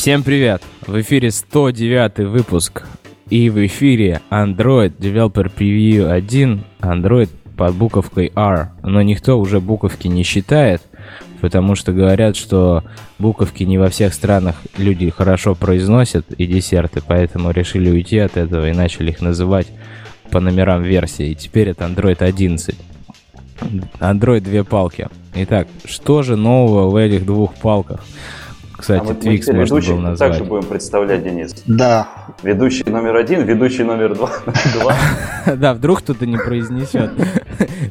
Всем привет! В эфире 109 выпуск. И в эфире Android Developer Preview 1, Android под буковкой R. Но никто уже буковки не считает, потому что говорят, что буковки не во всех странах люди хорошо произносят и десерты, поэтому решили уйти от этого и начали их называть по номерам версии. И теперь это Android 11. Android две палки. Итак, что же нового в этих двух палках? Кстати, а Твикс можно ведущих было назвать. также будем представлять, Денис. Да. Ведущий номер один, ведущий номер два. Да, вдруг кто-то не произнесет.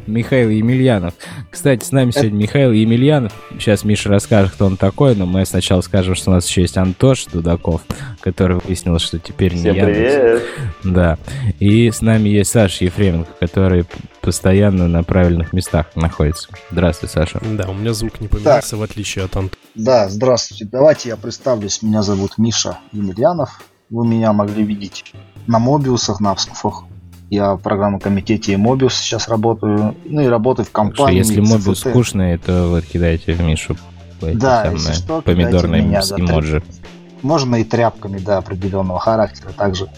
Михаил Емельянов. Кстати, с нами сегодня Михаил Емельянов. Сейчас Миша расскажет, кто он такой, но мы сначала скажем, что у нас еще есть Антош Дудаков, который выяснил, что теперь не привет. Да. И с нами есть Саша Ефременко, который постоянно на правильных местах находится. Здравствуй, Саша. Да, у меня звук не поменялся, в отличие от Антона. Да, здравствуйте. Давайте я представлюсь. Меня зовут Миша Емельянов. Вы меня могли видеть на Мобиусах, на Апскуфах. Я в программном комитете Мобиус сейчас работаю. Ну и работаю в Так что компании. если мобил скучный, то вы кидаете в Мишу Да, самые если что, помидорные кидайте меня, да, эмоджи. Можно и тряпками, да, определенного характера также.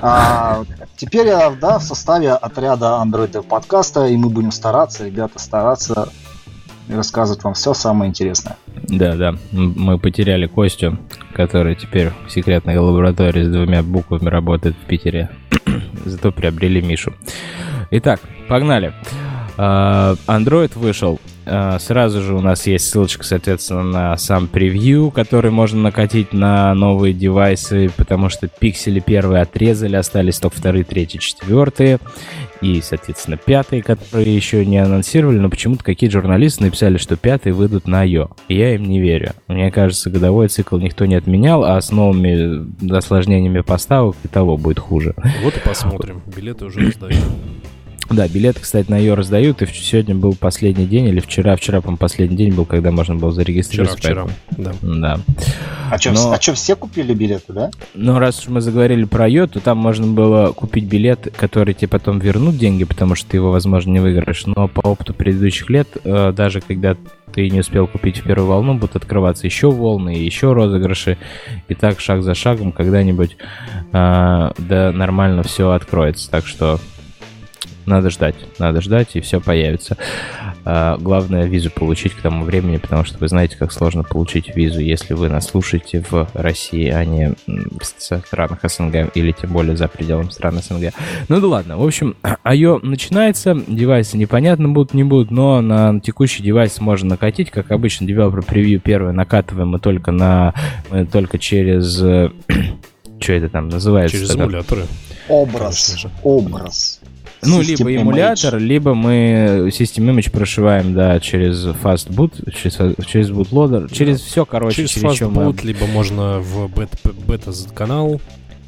А, теперь я, да, в составе отряда Android подкаста, и мы будем стараться, ребята, стараться и рассказывать вам все самое интересное. Да, да. Мы потеряли Костю, который теперь в секретной лаборатории с двумя буквами работает в Питере. Зато приобрели Мишу. Итак, погнали. А, Android вышел. А, Сразу же у нас есть ссылочка, соответственно, на сам превью, который можно накатить на новые девайсы, потому что пиксели первые отрезали, остались только вторые, третьи, четвертые. И, соответственно, пятые, которые еще не анонсировали, но почему-то какие журналисты написали, что пятые выйдут на. И я им не верю. Мне кажется, годовой цикл никто не отменял, а с новыми осложнениями поставок и того будет хуже. Вот и посмотрим. Билеты уже раздают. Да, билеты, кстати, на ее раздают, и сегодня был последний день, или вчера, вчера, по последний день был, когда можно было Вчера, зарегистрироваться. вчера. Да. поэтому- Да. А что, Но- все купили билеты, да? Но раз уж мы заговорили про ее, то там можно было купить билет, который тебе потом вернут деньги, потому что ты его, возможно, не выиграешь. Но по опыту предыдущих лет, э, даже когда ты не успел купить в первую волну, будут открываться еще волны и еще розыгрыши. И так шаг за шагом когда-нибудь э, да нормально все откроется. Так что надо ждать, надо ждать, и все появится. А, главное визу получить к тому времени, потому что вы знаете, как сложно получить визу, если вы нас слушаете в России, а не в странах СНГ, или тем более за пределами стран СНГ. Ну да ладно, в общем, IO начинается, девайсы непонятно будут, не будут, но на текущий девайс можно накатить, как обычно, девелопер превью первое накатываем мы только на, мы только через... Что это там называется? Через тогда? эмуляторы. Образ. Образ. Ну, либо эмулятор, либо мы System Image прошиваем, да, через Fastboot, через, через bootloader, через все, короче, Через через, чё мы- либо можно в бет- бета-канал.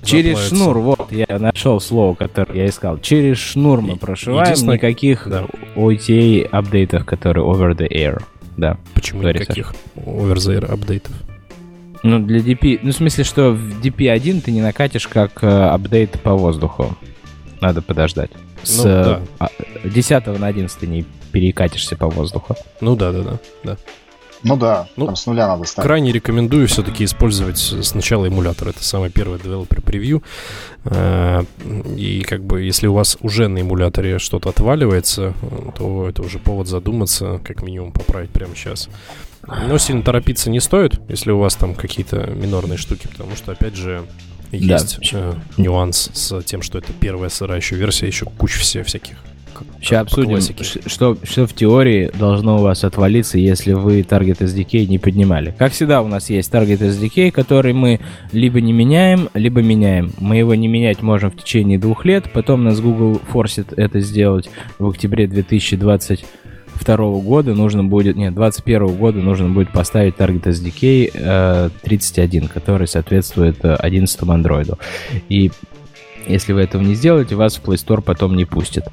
Через заплавиться. шнур, вот, я нашел слово, которое я искал. Через шнур мы прошиваем, никаких да. OTA апдейтов, которые over the air, да. Почему Говори, никаких over-the-air апдейтов? Ну, для DP, ну, в смысле, что в DP1 ты не накатишь как э, апдейт по воздуху. Надо подождать. С Ну, да. э, а, 10 на 11 не перекатишься по воздуху. Ну да, да, да. да. Ну да, Ну, там с нуля надо ставить. Крайне рекомендую все-таки использовать сначала эмулятор. Это самый первый developer превью. Э, И как бы если у вас уже на эмуляторе что-то отваливается, то это уже повод задуматься, как минимум поправить прямо сейчас. Но сильно торопиться не стоит, если у вас там какие-то минорные штуки, потому что, опять же. Есть э, нюанс с тем, что это первая сырая еще версия, еще куча все всяких. Сейчас по обсудим, классике. что, что в теории должно у вас отвалиться, если вы Target SDK не поднимали. Как всегда, у нас есть Target SDK, который мы либо не меняем, либо меняем. Мы его не менять можем в течение двух лет, потом нас Google форсит это сделать в октябре 2022 года. Нужно будет, нет, 2021 года нужно будет поставить Target SDK э, 31, который соответствует э, 11 андроиду. И если вы этого не сделаете, вас в Play Store потом не пустят.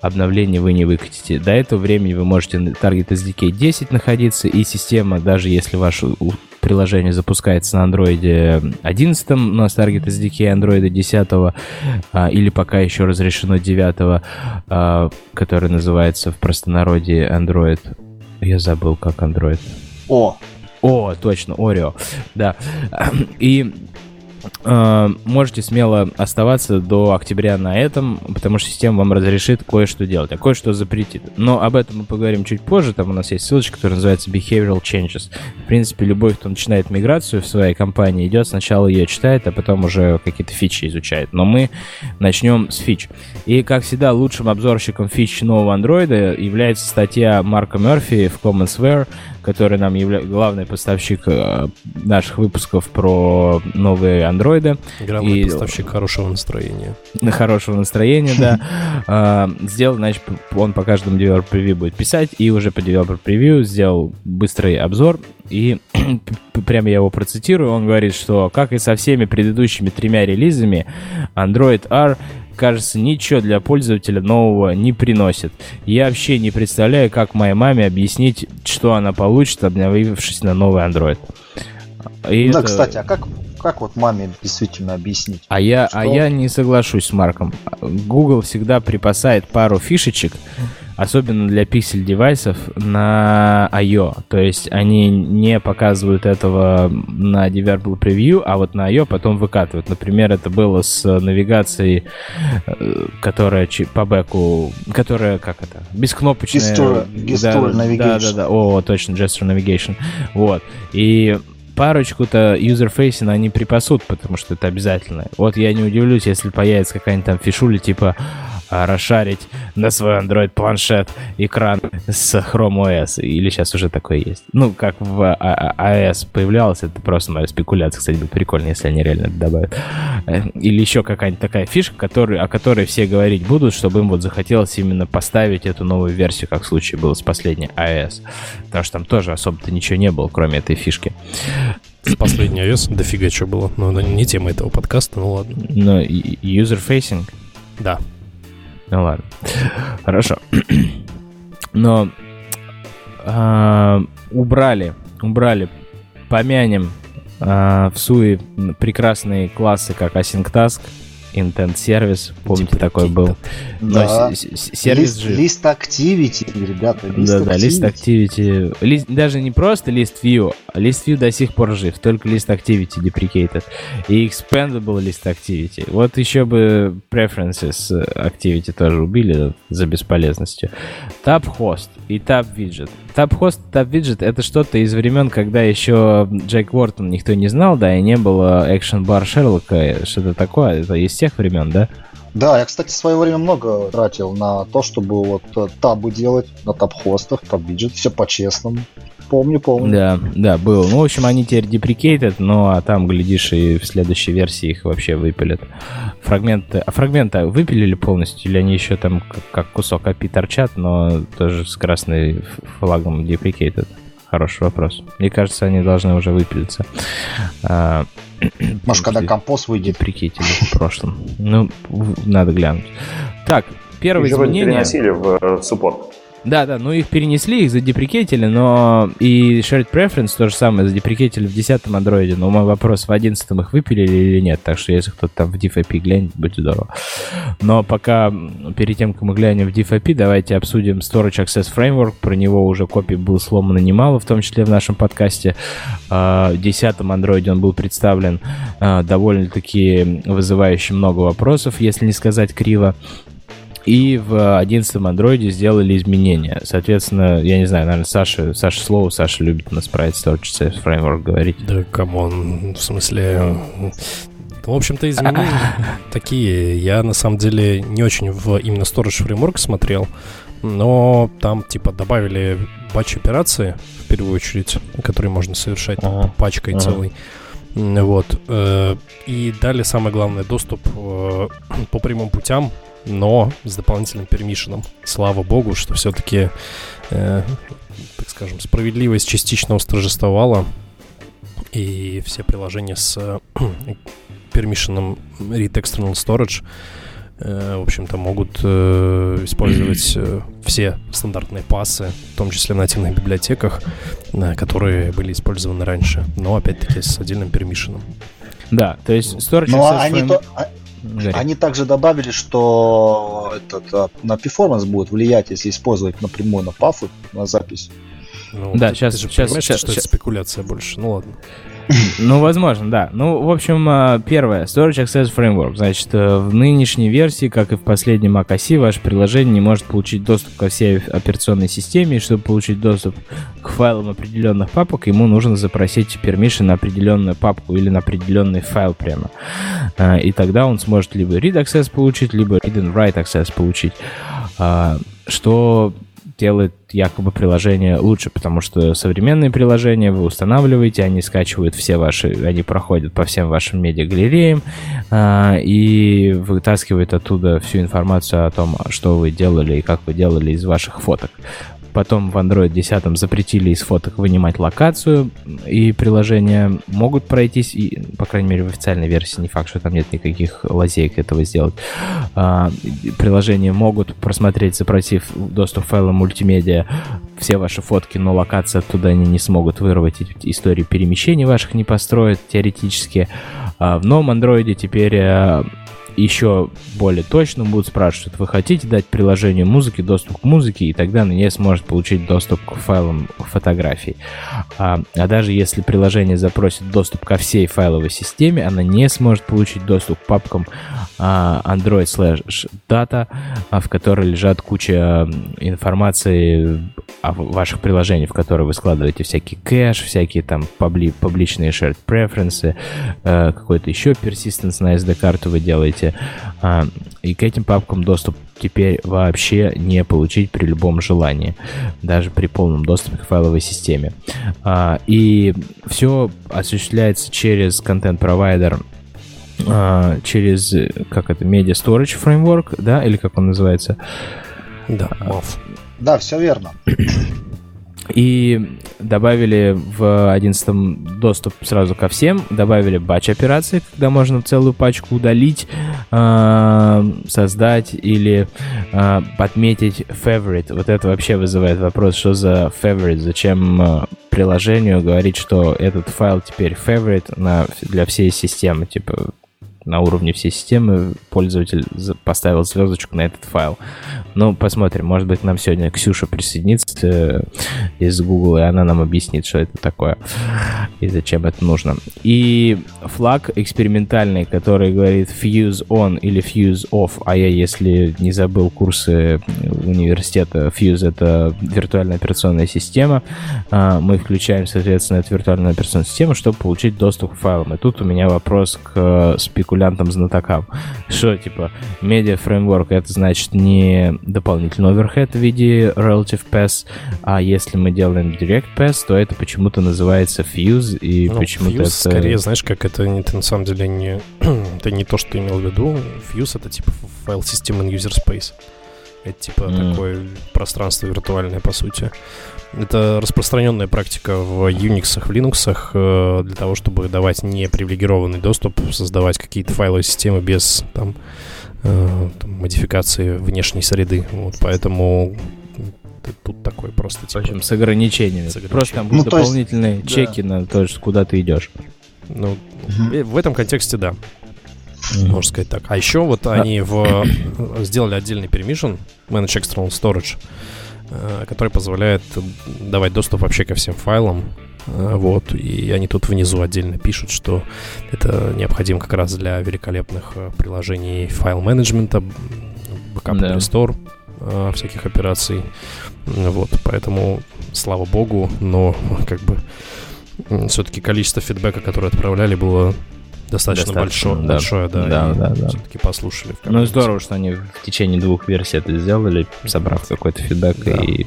Обновление вы не выкатите. До этого времени вы можете на Target SDK 10 находиться, и система, даже если ваше у- приложение запускается на Android 11, но с Target SDK Android 10, а, или пока еще разрешено 9, а, который называется в простонародье Android. Я забыл, как Android. О, О, точно, Орео, да. И можете смело оставаться до октября на этом, потому что система вам разрешит кое-что делать, а кое-что запретит. Но об этом мы поговорим чуть позже. Там у нас есть ссылочка, которая называется Behavioral Changes. В принципе, любой, кто начинает миграцию в своей компании, идет сначала ее читает, а потом уже какие-то фичи изучает. Но мы начнем с фич. И, как всегда, лучшим обзорщиком фич нового андроида является статья Марка Мерфи в Commonsware, который нам является главный поставщик э, наших выпусков про новые андроиды. Главный и... поставщик хорошего настроения. Хорошего настроения, да. А, сделал, значит, он по каждому Developer Preview будет писать, и уже по Developer Preview сделал быстрый обзор, и прямо я его процитирую, он говорит, что, как и со всеми предыдущими тремя релизами, Android R кажется, ничего для пользователя нового не приносит. Я вообще не представляю, как моей маме объяснить, что она получит, обновившись на новый Android. И да, это... кстати, а как, как вот маме действительно объяснить? А я, а что... а я не соглашусь с Марком. Google всегда припасает пару фишечек, особенно для пиксель девайсов на I.O. То есть они не показывают этого на Developer Preview, а вот на I.O. потом выкатывают. Например, это было с навигацией, э, которая по бэку, которая, как это, бескнопочная. Gesture, gesture да, Navigation. Да, да, да, о, точно, Gesture Navigation. Вот. И парочку-то юзерфейсина они припасут, потому что это обязательно. Вот я не удивлюсь, если появится какая-нибудь там фишуля типа расшарить на свой Android планшет экран с Chrome OS. Или сейчас уже такое есть. Ну, как в iOS а, а, появлялось, это просто моя спекуляция. Кстати, будет прикольно, если они реально это добавят. Э, или еще какая-нибудь такая фишка, который, о которой все говорить будут, чтобы им вот захотелось именно поставить эту новую версию, как в случае было с последней iOS. Потому что там тоже особо-то ничего не было, кроме этой фишки. С последней iOS дофига что было. Но это не тема этого подкаста, ну ладно. Но user-facing? Да. Ну ладно. Хорошо. Но э, убрали, убрали, помянем э, в суе прекрасные классы, как Async Task, Intent Service, помните, типа, такой был. Да. сервис лист, же... Лист Activity, ребята, лист Да, да, лист Activity. Лист, даже не просто лист View, а лист View до сих пор жив, только лист Activity deprecated. И Expandable лист Activity. Вот еще бы Preferences Activity тоже убили за бесполезностью. Tab Host и Tab Widget. Tab Host Tab Widget это что-то из времен, когда еще Джек Уортон никто не знал, да, и не было Action Bar Шерлока, что-то такое. Это из тех времен, да? Да, я, кстати, в свое время много тратил на то, чтобы вот э, табы делать на таб-хостах, таб-виджет, все по-честному. Помню, помню. Да, да, был. Ну, в общем, они теперь деприкейтед, но а там, глядишь, и в следующей версии их вообще выпилят. Фрагменты... А фрагменты выпилили полностью, или они еще там как, как кусок API торчат, но тоже с красной флагом деприкейтед? Хороший вопрос. Мне кажется, они должны уже выпилиться. А, может, когда компост выйдет. Прикидите в прошлом. Ну, надо глянуть. Так, первое изменение... переносили в э, суппорт. Да, да, ну их перенесли, их задеприкетили, но и Shared Preference то же самое задеприкетили в 10 андроиде, но мой вопрос, в 11 их выпилили или нет, так что если кто-то там в DFIP глянет, будет здорово. Но пока, перед тем, как мы глянем в DFIP, давайте обсудим Storage Access Framework, про него уже копий было сломано немало, в том числе в нашем подкасте. А, в 10 андроиде он был представлен а, довольно-таки вызывающий много вопросов, если не сказать криво. И в 11 андроиде сделали изменения. Соответственно, я не знаю, наверное, Саша, Саша слово, Саша любит на Sprite Storage Framework говорить. Да, come on, в смысле... В общем-то, изменения такие. Я, на самом деле, не очень в именно Storage Framework смотрел, но там, типа, добавили батч операции, в первую очередь, которые можно совершать ага. пачкой ага. целой. Вот. Э, и дали самое главное доступ э, по прямым путям но с дополнительным пермишеном. Слава богу, что все-таки, э, так скажем, справедливость частично усторжествовала, и все приложения с э, Read External Storage э, в общем-то, могут э, использовать э, все стандартные пасы, в том числе в нативных библиотеках, э, которые были использованы раньше, но опять-таки с отдельным пермишеном. Да, то есть Storage Но ну, они, то, а, Жарит. Они также добавили, что этот, а, на перформанс будет влиять, если использовать напрямую на пафы, на запись. Ну, Да, ты- щас- ты же щас- понимаешь, щас- что это щас. спекуляция больше. Ну ладно. Ну, возможно, да. Ну, в общем, а, первое. Storage Access Framework. Значит, э, в нынешней версии, как и в последнем macOS, ваше приложение не может получить доступ ко всей операционной системе. И чтобы получить доступ к файлам определенных папок, ему нужно запросить permission на определенную папку или на определенный файл прямо. А, И тогда он сможет либо read access получить, либо read and write access получить. Что делает якобы приложение лучше, потому что современные приложения вы устанавливаете, они скачивают все ваши, они проходят по всем вашим медиагалереям а, и вытаскивают оттуда всю информацию о том, что вы делали и как вы делали из ваших фоток. Потом в Android 10 запретили из фоток вынимать локацию, и приложения могут пройтись, и, по крайней мере, в официальной версии не факт, что там нет никаких лазеек этого сделать. А, приложения могут просмотреть, запросив доступ к файлам мультимедиа, все ваши фотки, но локации оттуда они не смогут вырвать, истории перемещений ваших не построят теоретически. А в новом андроиде теперь э, еще более точно будут спрашивать, вы хотите дать приложению музыки доступ к музыке, и тогда оно не сможет получить доступ к файлам фотографий. А, а даже если приложение запросит доступ ко всей файловой системе, оно не сможет получить доступ к папкам а, Android slash data, а, в которой лежат куча информации о ваших приложениях, в которые вы складываете всякий кэш, всякие там пабли, публичные shared preferences, э, какой-то еще persistence на SD-карту вы делаете. А, и к этим папкам доступ теперь вообще не получить при любом желании, даже при полном доступе к файловой системе. А, и все осуществляется через контент-провайдер а, через, как это, Media Storage Framework, да, или как он называется. Да, MAV. Да, все верно. И добавили в 11 доступ сразу ко всем, добавили батч операции, когда можно целую пачку удалить, а, создать или а, подметить favorite. Вот это вообще вызывает вопрос, что за favorite, зачем а, приложению говорить, что этот файл теперь favorite для всей системы, типа на уровне всей системы пользователь поставил звездочку на этот файл. Ну, посмотрим. Может быть, нам сегодня Ксюша присоединится э, из Google, и она нам объяснит, что это такое и зачем это нужно. И флаг экспериментальный, который говорит fuse on или fuse off, а я, если не забыл курсы университета, fuse — это виртуальная операционная система, а, мы включаем, соответственно, эту виртуальную операционную систему, чтобы получить доступ к файлам. И тут у меня вопрос к э, спекулянтам-знатокам. Что, типа, медиа фреймворк это значит не дополнительный оверхед в виде relative pass, а если мы делаем direct pass, то это почему-то называется fuse, и Ну, почему-то Fuse, это... скорее, знаешь, как это, не- это на самом деле не... это не то, что ты имел в виду. Fuse — это типа файл системы user space. Это типа М. такое пространство виртуальное, по сути. Это распространенная практика в Unix, в Linux э, для того, чтобы давать непривилегированный доступ, создавать какие-то файловые системы без там, э, там, модификации внешней среды. Вот, поэтому тут такой просто В типа... общем, с ограничениями. С ограничениями. Просто там Ну, будут то есть, дополнительные да. чеки на то, куда ты идешь. Ну, э, в этом контексте, да. Можно сказать так. А еще вот они в, сделали отдельный permission, Manage External Storage, э, который позволяет давать доступ вообще ко всем файлам. Э, Вот, и они тут внизу отдельно пишут, что это необходимо как раз для великолепных э, приложений файл-менеджмента, бэкап Да. restore э, всяких операций. Вот, поэтому, слава богу, но как бы все-таки количество фидбэка, которое отправляли, было достаточно, Достаточно, большое, да. большое, да. Да, и да, да. Все-таки послушали. Ну, каком-то здорово, что они в течение двух версий это сделали, собрав какой-то фидбэк Да. и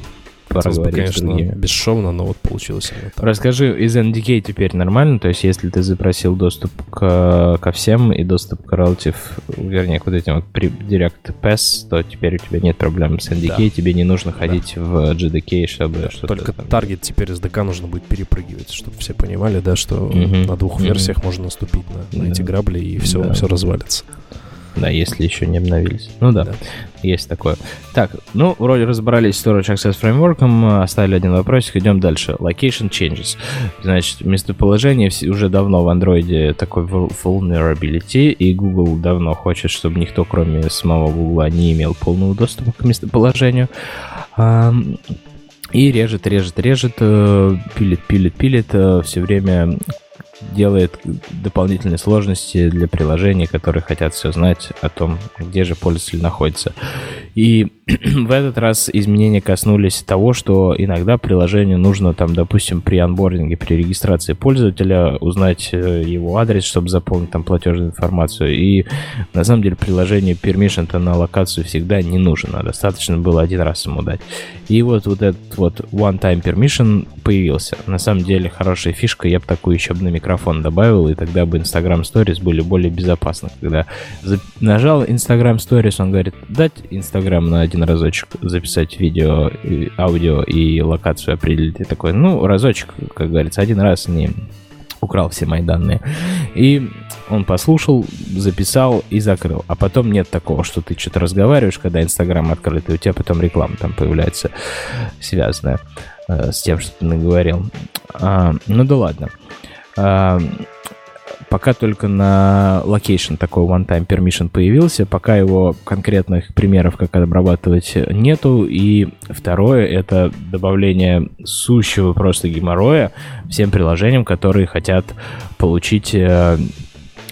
Хотелось бы, с конечно, другими. бесшовно, но вот получилось именно так. Расскажи, из NDK теперь нормально? То есть, если ты запросил доступ к, ко всем и доступ к relative, вернее, к вот этим вот при Direct Pass, то теперь у тебя нет проблем с NDK, тебе не нужно ходить в GDK, чтобы что-то... Только там- таргет теперь SDK нужно будет перепрыгивать, чтобы все понимали, да, что Мгм. на двух Мгм. версиях можно наступить на, на Да. эти грабли и все, Да. все развалится. Да, если еще не обновились. Ну да, Да. есть такое. Так, ну, вроде разобрались с Storage Access Framework, оставили один вопросик, идем дальше. Location Changes. Значит, местоположение уже давно в андроиде такой vul- vulnerability, и Google давно хочет, чтобы никто, кроме самого Google, не имел полного доступа к местоположению. И режет, режет, режет, э, пилит, пилит, пилит, э, все время делает дополнительные сложности для приложений, которые хотят все знать о том, где же пользователь находится. И в этот раз изменения коснулись того, что иногда приложению нужно, там, допустим, при анбординге, при регистрации пользователя узнать э, его адрес, чтобы заполнить там платежную информацию. И на самом деле приложению permission на локацию всегда не нужен, достаточно было один раз ему дать. И вот, вот этот вот one-time permission появился. На самом деле хорошая фишка, я бы такую еще бы на микрофон добавил, и тогда бы Instagram Stories были более безопасны. Когда нажал Instagram Stories, он говорит, дать Instagram на один разочек записать видео, аудио и локацию определить. И такой, ну, разочек, как говорится, один раз не украл все мои данные. И он послушал, записал и закрыл. А потом нет такого, что ты что-то разговариваешь, когда Инстаграм открыт, и у тебя потом реклама там появляется связанная э, с тем, что ты наговорил. А, ну да ладно. А, Пока только на location такой one-time permission появился, пока его конкретных примеров, как обрабатывать, нету. И второе — это добавление сущего просто геморроя всем приложениям, которые хотят получить э,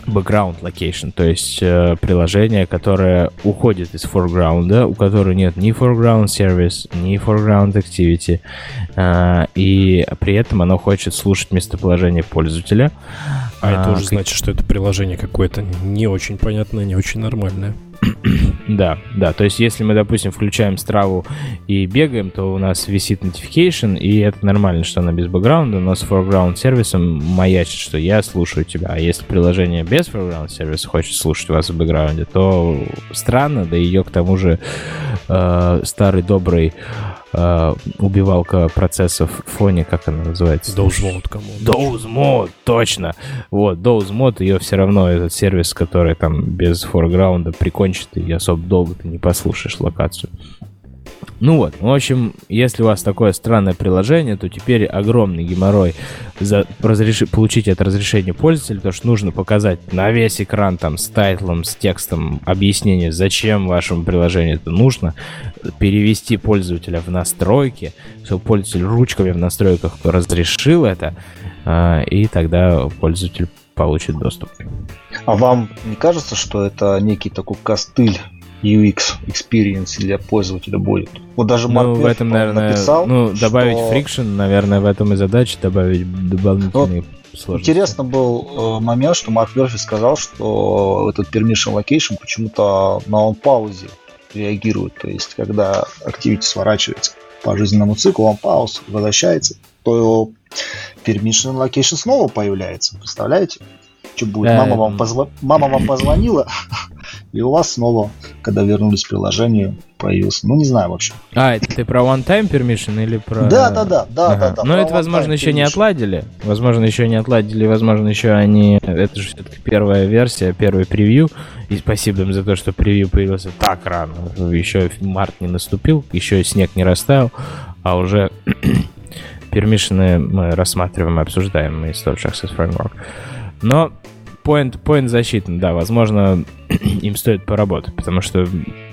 background location, то есть э, приложение, которое уходит из foreground, у которого нет ни foreground service, ни foreground activity, э, и при этом оно хочет слушать местоположение пользователя. А, а это уже как... значит, что это приложение какое-то не очень понятное, не очень нормальное. да, да. То есть, если мы, допустим, включаем страву и бегаем, то у нас висит notification, и это нормально, что она без бэкграунда, но с foreground сервисом маячит, что я слушаю тебя. А если приложение без foreground сервиса хочет слушать вас в бэкграунде, то странно, да ее к тому же э, старый добрый э, убивалка процессов в фоне, как она называется? Mode, кому? Mode, точно. Вот, Mode, ее все равно этот сервис, который там без форграунда прикончит, и особо долго ты не послушаешь локацию. Ну вот, в общем, если у вас такое странное приложение, то теперь огромный геморрой за разреш... получить это разрешение пользователя, потому что нужно показать на весь экран там с тайтлом, с текстом объяснение, зачем вашему приложению это нужно, перевести пользователя в настройки, чтобы пользователь ручками в настройках разрешил это, а, и тогда пользователь получит доступ. А вам не кажется, что это некий такой костыль UX experience для пользователя будет. Вот даже Марк ну, в этом, наверное, написал, ну, добавить что... friction, наверное, в этом и задача, добавить дополнительные ну, сложности. Интересно был э, момент, что Марк Мерфи сказал, что этот permission location почему-то на он паузе реагирует. То есть, когда activity сворачивается по жизненному циклу, он пауз возвращается, то его permission location снова появляется. Представляете? Что будет? Мама вам, позв... Мама вам позвонила, и у вас снова, когда вернулись в приложение, появился. Ну, не знаю вообще. А, это ты про one-time permission или про... Да, да, да, да, ага. да, да. Но это, возможно, еще не отладили. Возможно, еще не отладили, возможно, еще они... Это же все-таки первая версия, первый превью. И спасибо им за то, что превью появился так рано. Еще март не наступил, еще снег не растаял, а уже пермишины мы рассматриваем и обсуждаем из Stop Access Framework. Но point, point защитный, да, возможно, им стоит поработать, потому что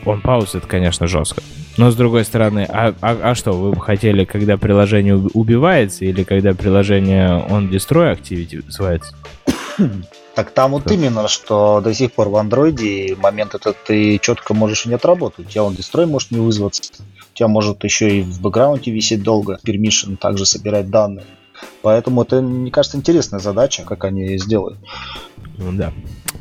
он пауз это, конечно, жестко. Но с другой стороны, а, а, а что, вы бы хотели, когда приложение убивается, или когда приложение он destroy activity называется? Так там вот именно, что до сих пор в андроиде момент этот ты четко можешь не отработать. У тебя он destroy может не вызваться. У тебя может еще и в бэкграунде висеть долго. Permission также собирать данные. Поэтому это, мне кажется, интересная задача, как они ее сделают. Ну да,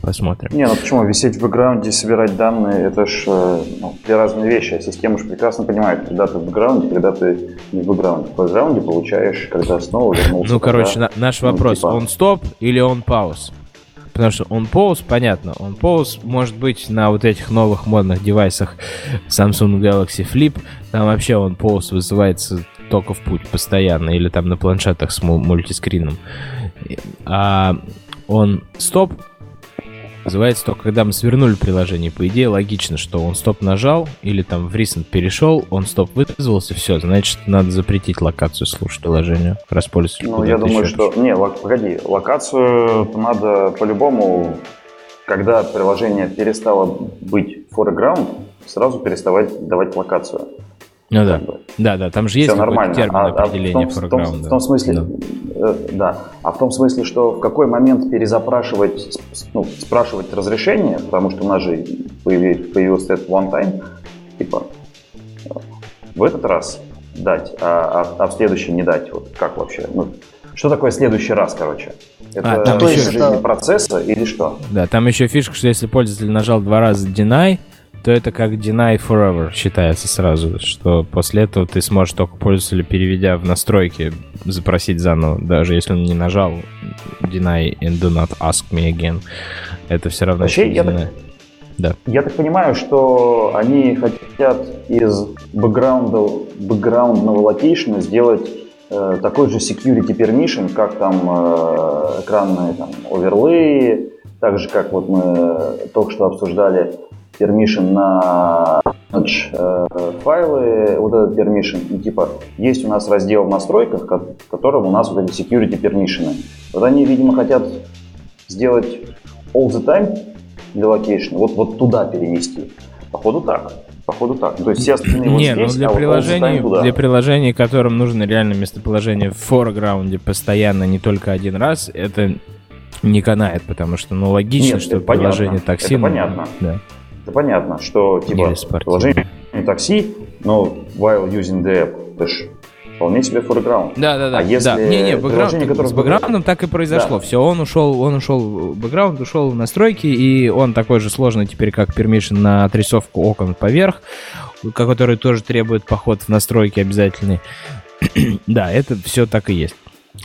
посмотрим. Не, ну почему? Висеть в бэкграунде, собирать данные, это ж э, ну, две разные вещи. А система же прекрасно понимает, когда ты в бэкграунде, когда ты не в бэкграунде. В бэкграунде получаешь, когда снова вернулся. Ну, короче, на, наш ну, вопрос, типа... он стоп или он пауз? Потому что он pause, понятно, он pause может быть на вот этих новых модных девайсах Samsung Galaxy Flip, там вообще он pause вызывается только в путь постоянно, или там на планшетах с мультискрином. А он стоп называется только когда мы свернули приложение. По идее, логично, что он стоп нажал или там в recent перешел, он стоп вызвался, все, значит, надо запретить локацию слушать приложению, раз Ну, я думаю, что... Не, лок... погоди, локацию надо по-любому, когда приложение перестало быть foreground, сразу переставать давать локацию. Ну да. Да, да, там же есть нормально. термин а, определения а в, том, в, том, в том смысле, да. Э, да. А в том смысле, что в какой момент перезапрашивать, ну, спрашивать разрешение, потому что у нас же появился, появился этот one time, типа в этот раз дать, а, а, а в следующий не дать. Вот как вообще? Ну, что такое следующий раз, короче? Это а, там еще это... процесса или что? Да, там еще фишка, что если пользователь нажал два раза deny, то это как deny forever считается сразу, что после этого ты сможешь только пользователя, переведя в настройки, запросить заново, даже если он не нажал deny and do not ask me again. Это все равно... Вообще, я так, да. я так понимаю, что они хотят из бэкграунда, бэкграундного локейшена сделать э, такой же security permission, как там э, экранные там, overlay, так же, как вот мы только что обсуждали permission на э, файлы, вот этот permission, и типа есть у нас раздел в настройках, в котором у нас вот эти security permission. Вот они, видимо, хотят сделать all the time для location, вот, вот туда перенести. Походу так. Походу так. То есть все остальные вот Не, ну здесь, ну для а приложений, вот для приложений, которым нужно реально местоположение в форграунде постоянно, не только один раз, это не канает, потому что, ну, логично, Нет, что приложение понятно. такси... Это понятно. Да. Это понятно, что типа приложение такси, но while using the app, это вполне себе foreground. Да, да, да. А если да. Не, не, бэкграунд, которое... с бэкграундом так и произошло. Да. Все, он ушел, он ушел, бэкграунд ушел в настройки, и он такой же сложный теперь, как permission на отрисовку окон поверх, который тоже требует поход в настройки обязательный. да, это все так и есть.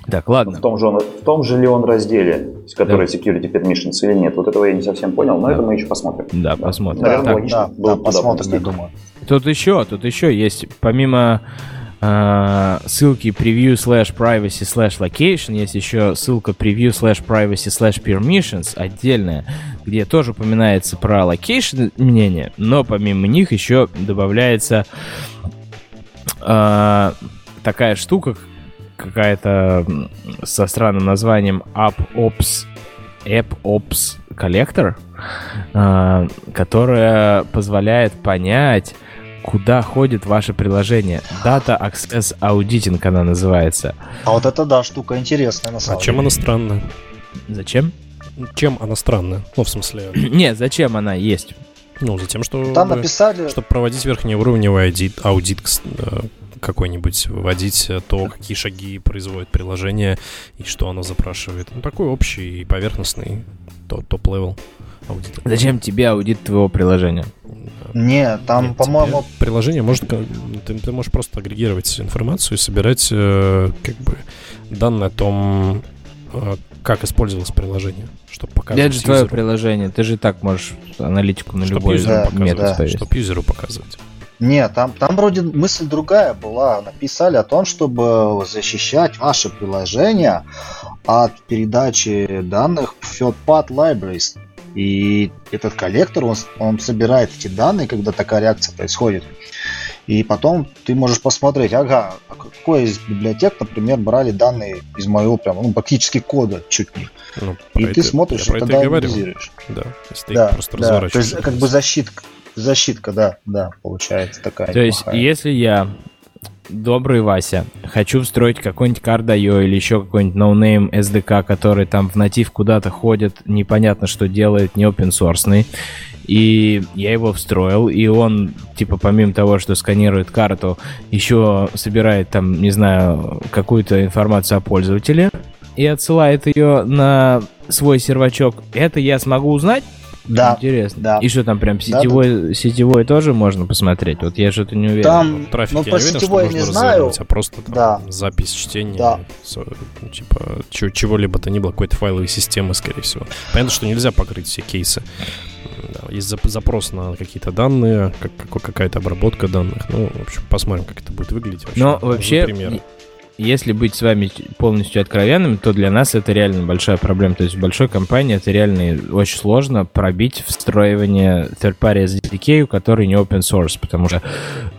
Так, ладно. В том, же он, в том же ли он разделе, который да. security permissions или нет, вот этого я не совсем понял, но да. это мы еще посмотрим. Да, посмотрим. Наверное, так, логично да, да, посмотрим, я думаю. Тут еще, тут еще есть, помимо э, ссылки preview slash privacy slash location, есть еще ссылка preview slash privacy slash permissions отдельная, где тоже упоминается про location мнение, но помимо них еще добавляется э, такая штука, какая-то со странным названием AppOps, AppOps Collector, э, которая позволяет понять, куда ходит ваше приложение. Data Access Auditing она называется. А вот это да, штука интересная на самом а деле. чем она странная? Зачем? Чем она странная? Ну, в смысле... Не, зачем она есть? Ну, затем, что... Там написали... Чтобы проводить верхнеуровневый аудит, аудит э, какой-нибудь вводить э, то, какие шаги производит приложение и что оно запрашивает. Ну, такой общий и поверхностный top-level аудит. Зачем тебе аудит твоего приложения? Не, там, по-моему... Приложение может... Ты, ты можешь просто агрегировать информацию и собирать э, как бы данные о том, э, как использовалось приложение, чтобы показывать Это же твое приложение, ты же так можешь аналитику на любой да, метод да. Чтобы юзеру показывать. Нет, там, там вроде мысль другая была. Написали о том, чтобы защищать ваше приложение от передачи данных в third-party libraries. И этот коллектор, он, он собирает эти данные, когда такая реакция происходит. И потом ты можешь посмотреть, ага, а какой из библиотек, например, брали данные из моего прям, ну, практически кода чуть не. Ну, и ты смотришь, и тогда анализируешь. Да, если да, просто да. То есть, как бы защитка, Защитка, да, да, получается такая. То есть, если я добрый Вася, хочу встроить какой-нибудь Card.io или еще какой-нибудь no-name SDK, который там в натив куда-то ходит, непонятно что делает, не open source, и я его встроил, и он, типа, помимо того, что сканирует карту, еще собирает там, не знаю, какую-то информацию о пользователе и отсылает ее на свой сервачок. Это я смогу узнать? Да. Интересно. Да. И что там прям сетевой, да, да. сетевой тоже можно посмотреть? Вот я что-то не уверен. Там, Трафик ну, я по уверен, сетевой что не знаю. А просто там да. запись чтения, да. Ну, типа чего-либо то ни было, какой-то файловой системы, скорее всего. Понятно, что нельзя покрыть все кейсы. Да, есть запрос на какие-то данные, как, какая-то обработка данных. Ну, в общем, посмотрим, как это будет выглядеть. Вообще. Но вообще, если быть с вами полностью откровенным, то для нас это реально большая проблема. То есть в большой компании это реально очень сложно пробить встроивание third-party SDK, который не open source, потому что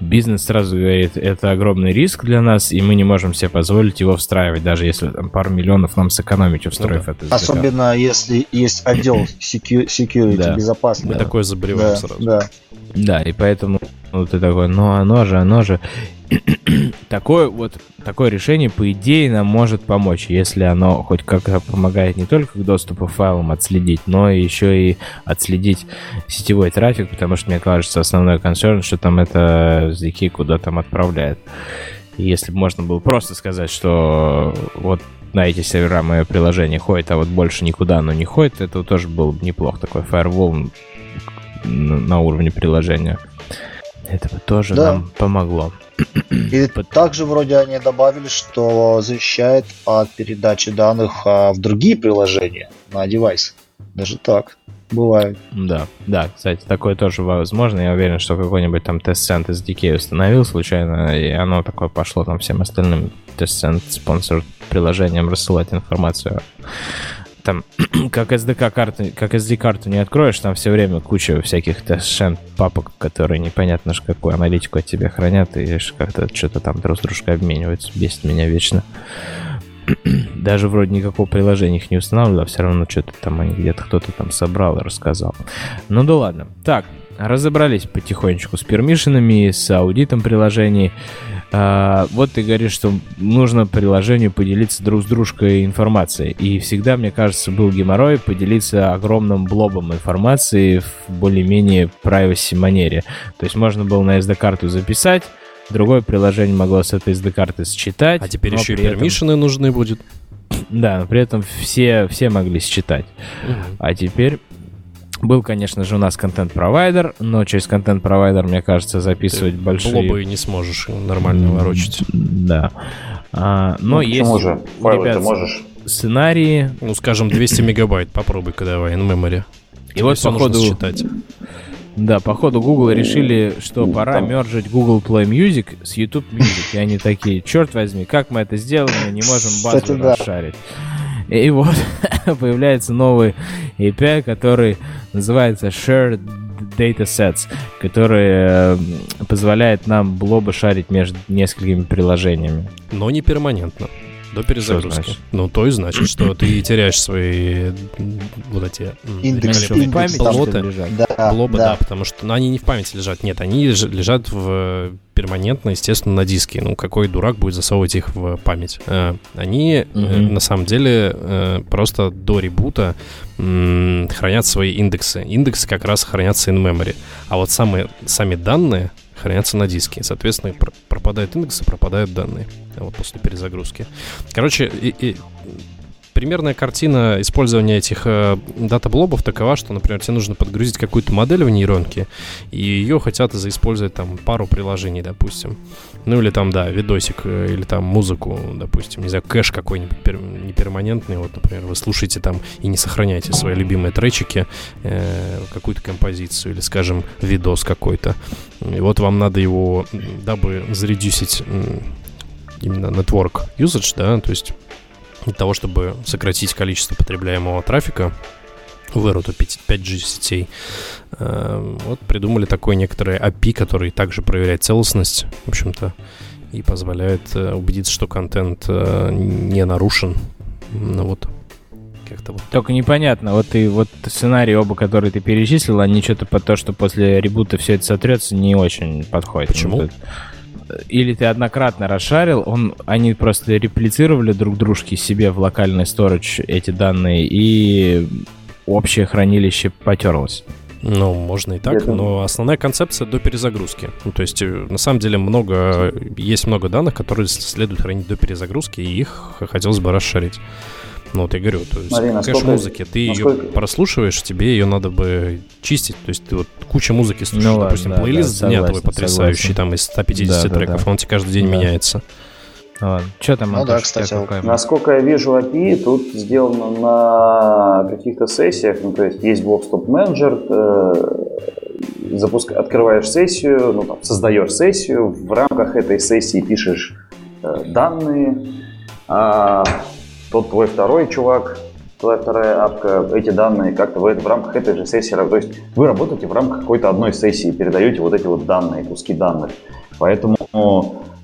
бизнес сразу говорит, это огромный риск для нас, и мы не можем себе позволить его встраивать, даже если там пару миллионов нам сэкономить, устроив ну, да. это. Особенно если есть отдел security, да. безопасности. Мы такое заболеваем да, сразу. Да. Да, и поэтому Ну, ты такой, ну оно же, оно же. такое вот такое решение, по идее, нам может помочь, если оно хоть как-то помогает не только к доступу файлам отследить, но еще и отследить сетевой трафик, потому что, мне кажется, основной концерн, что там это SDK куда там отправляет. Если бы можно было просто сказать, что вот на эти сервера мое приложение ходит, а вот больше никуда оно не ходит, это тоже был бы неплохо, такой firewall на уровне приложения. Это бы тоже да. нам помогло. И также вроде они добавили, что защищает от передачи данных а, в другие приложения на девайс. Даже так. Бывает. Да, да, кстати, такое тоже возможно. Я уверен, что какой-нибудь там тест-цент из DK установил случайно, и оно такое пошло там всем остальным тест-цент спонсор приложением рассылать информацию там, как SDK-карту, как SD-карту не откроешь, там все время куча всяких тешен папок, которые непонятно ж какую аналитику от тебя хранят, и как-то что-то там друг с дружкой обмениваются. Бесит меня вечно. Даже вроде никакого приложения их не устанавливал, а все равно что-то там они где-то кто-то там собрал и рассказал. Ну да ладно. Так, разобрались потихонечку с пермишинами, с аудитом приложений. А, вот ты говоришь, что нужно приложению поделиться друг с дружкой информацией. И всегда, мне кажется, был геморрой поделиться огромным блобом информации в более-менее privacy манере. То есть можно было на SD-карту записать, другое приложение могло с этой SD-карты считать. А теперь еще и пермишины этом... нужны будет. Да, но при этом все, все могли считать. Угу. А теперь был, конечно же, у нас контент-провайдер, но через контент-провайдер, мне кажется, записывать Ты большие... Блобы не сможешь нормально ворочать. Да. А, но ну, есть же? Ребят, ты можешь? сценарии... Ну, скажем, 200 мегабайт, попробуй-ка давай, in memory. И вот, походу... считать. Да, походу Google решили, что пора Там. мержить Google Play Music с YouTube Music. И они такие, черт возьми, как мы это сделаем, мы не можем базу Кстати, расшарить. Да. И вот появляется новый API, который называется Shared Datasets, который э, позволяет нам блобы шарить между несколькими приложениями. Но не перманентно. До перезагрузки. Ну, то и значит, что ты теряешь свои вот эти индексы, индекс, блоты, да, блобы, да. да, потому что ну, они не в памяти лежат. Нет, они лежат в перманентно, естественно, на диске. Ну, какой дурак будет засовывать их в память? Э, они, mm-hmm. на самом деле, э, просто до ребута хранят свои индексы. Индексы как раз хранятся in memory. А вот самые, сами данные хранятся на диске. Соответственно, пропадают индексы, пропадают данные вот после перезагрузки. Короче, и, и примерная картина использования этих э, дата-блобов такова, что, например, тебе нужно подгрузить какую-то модель в нейронке, и ее хотят заиспользовать там пару приложений, допустим. Ну или там, да, видосик, э, или там музыку, допустим, не знаю, кэш какой-нибудь пер- неперманентный. Вот, например, вы слушаете там и не сохраняете свои любимые тречики, э, какую-то композицию или, скажем, видос какой-то. И вот вам надо его, дабы заредюсить именно network usage, да, то есть для того, чтобы сократить количество потребляемого трафика в эру 5G сетей, э, вот придумали такой некоторый API, который также проверяет целостность, в общем-то, и позволяет э, убедиться, что контент э, не нарушен. Ну вот, как-то вот. Только непонятно, вот ты вот сценарии оба, которые ты перечислил, они что-то по то, что после ребута все это сотрется, не очень подходит. Почему? Или ты однократно расшарил, он, они просто реплицировали друг дружки себе в локальный сторож эти данные, и общее хранилище потерлось. Ну, можно и так, но основная концепция до перезагрузки. Ну, то есть, э, на самом деле, много, есть много данных, которые следует хранить до перезагрузки, и их хотелось бы расшарить. Ну, вот я говорю, то есть Смотри, кэш музыки, ты насколько... ее прослушиваешь, тебе ее надо бы чистить. То есть ты вот куча музыки слушаешь, ну, допустим, ладно, плейлист да, дня твой потрясающий, согласен. там из 150 да, треков, да, да. он тебе каждый день да. меняется. Ладно. Что там, ну, да, кстати, какая Насколько я вижу API, тут сделано на каких-то сессиях, ну, то есть есть Blob Stop Manager, э, запуск... открываешь сессию, ну, там, создаешь сессию, в рамках этой сессии пишешь э, данные, а тот твой второй чувак, твоя вторая апка, эти данные как-то в, в рамках этой же сессии, то есть вы работаете в рамках какой-то одной сессии, передаете вот эти вот данные, куски данных. Поэтому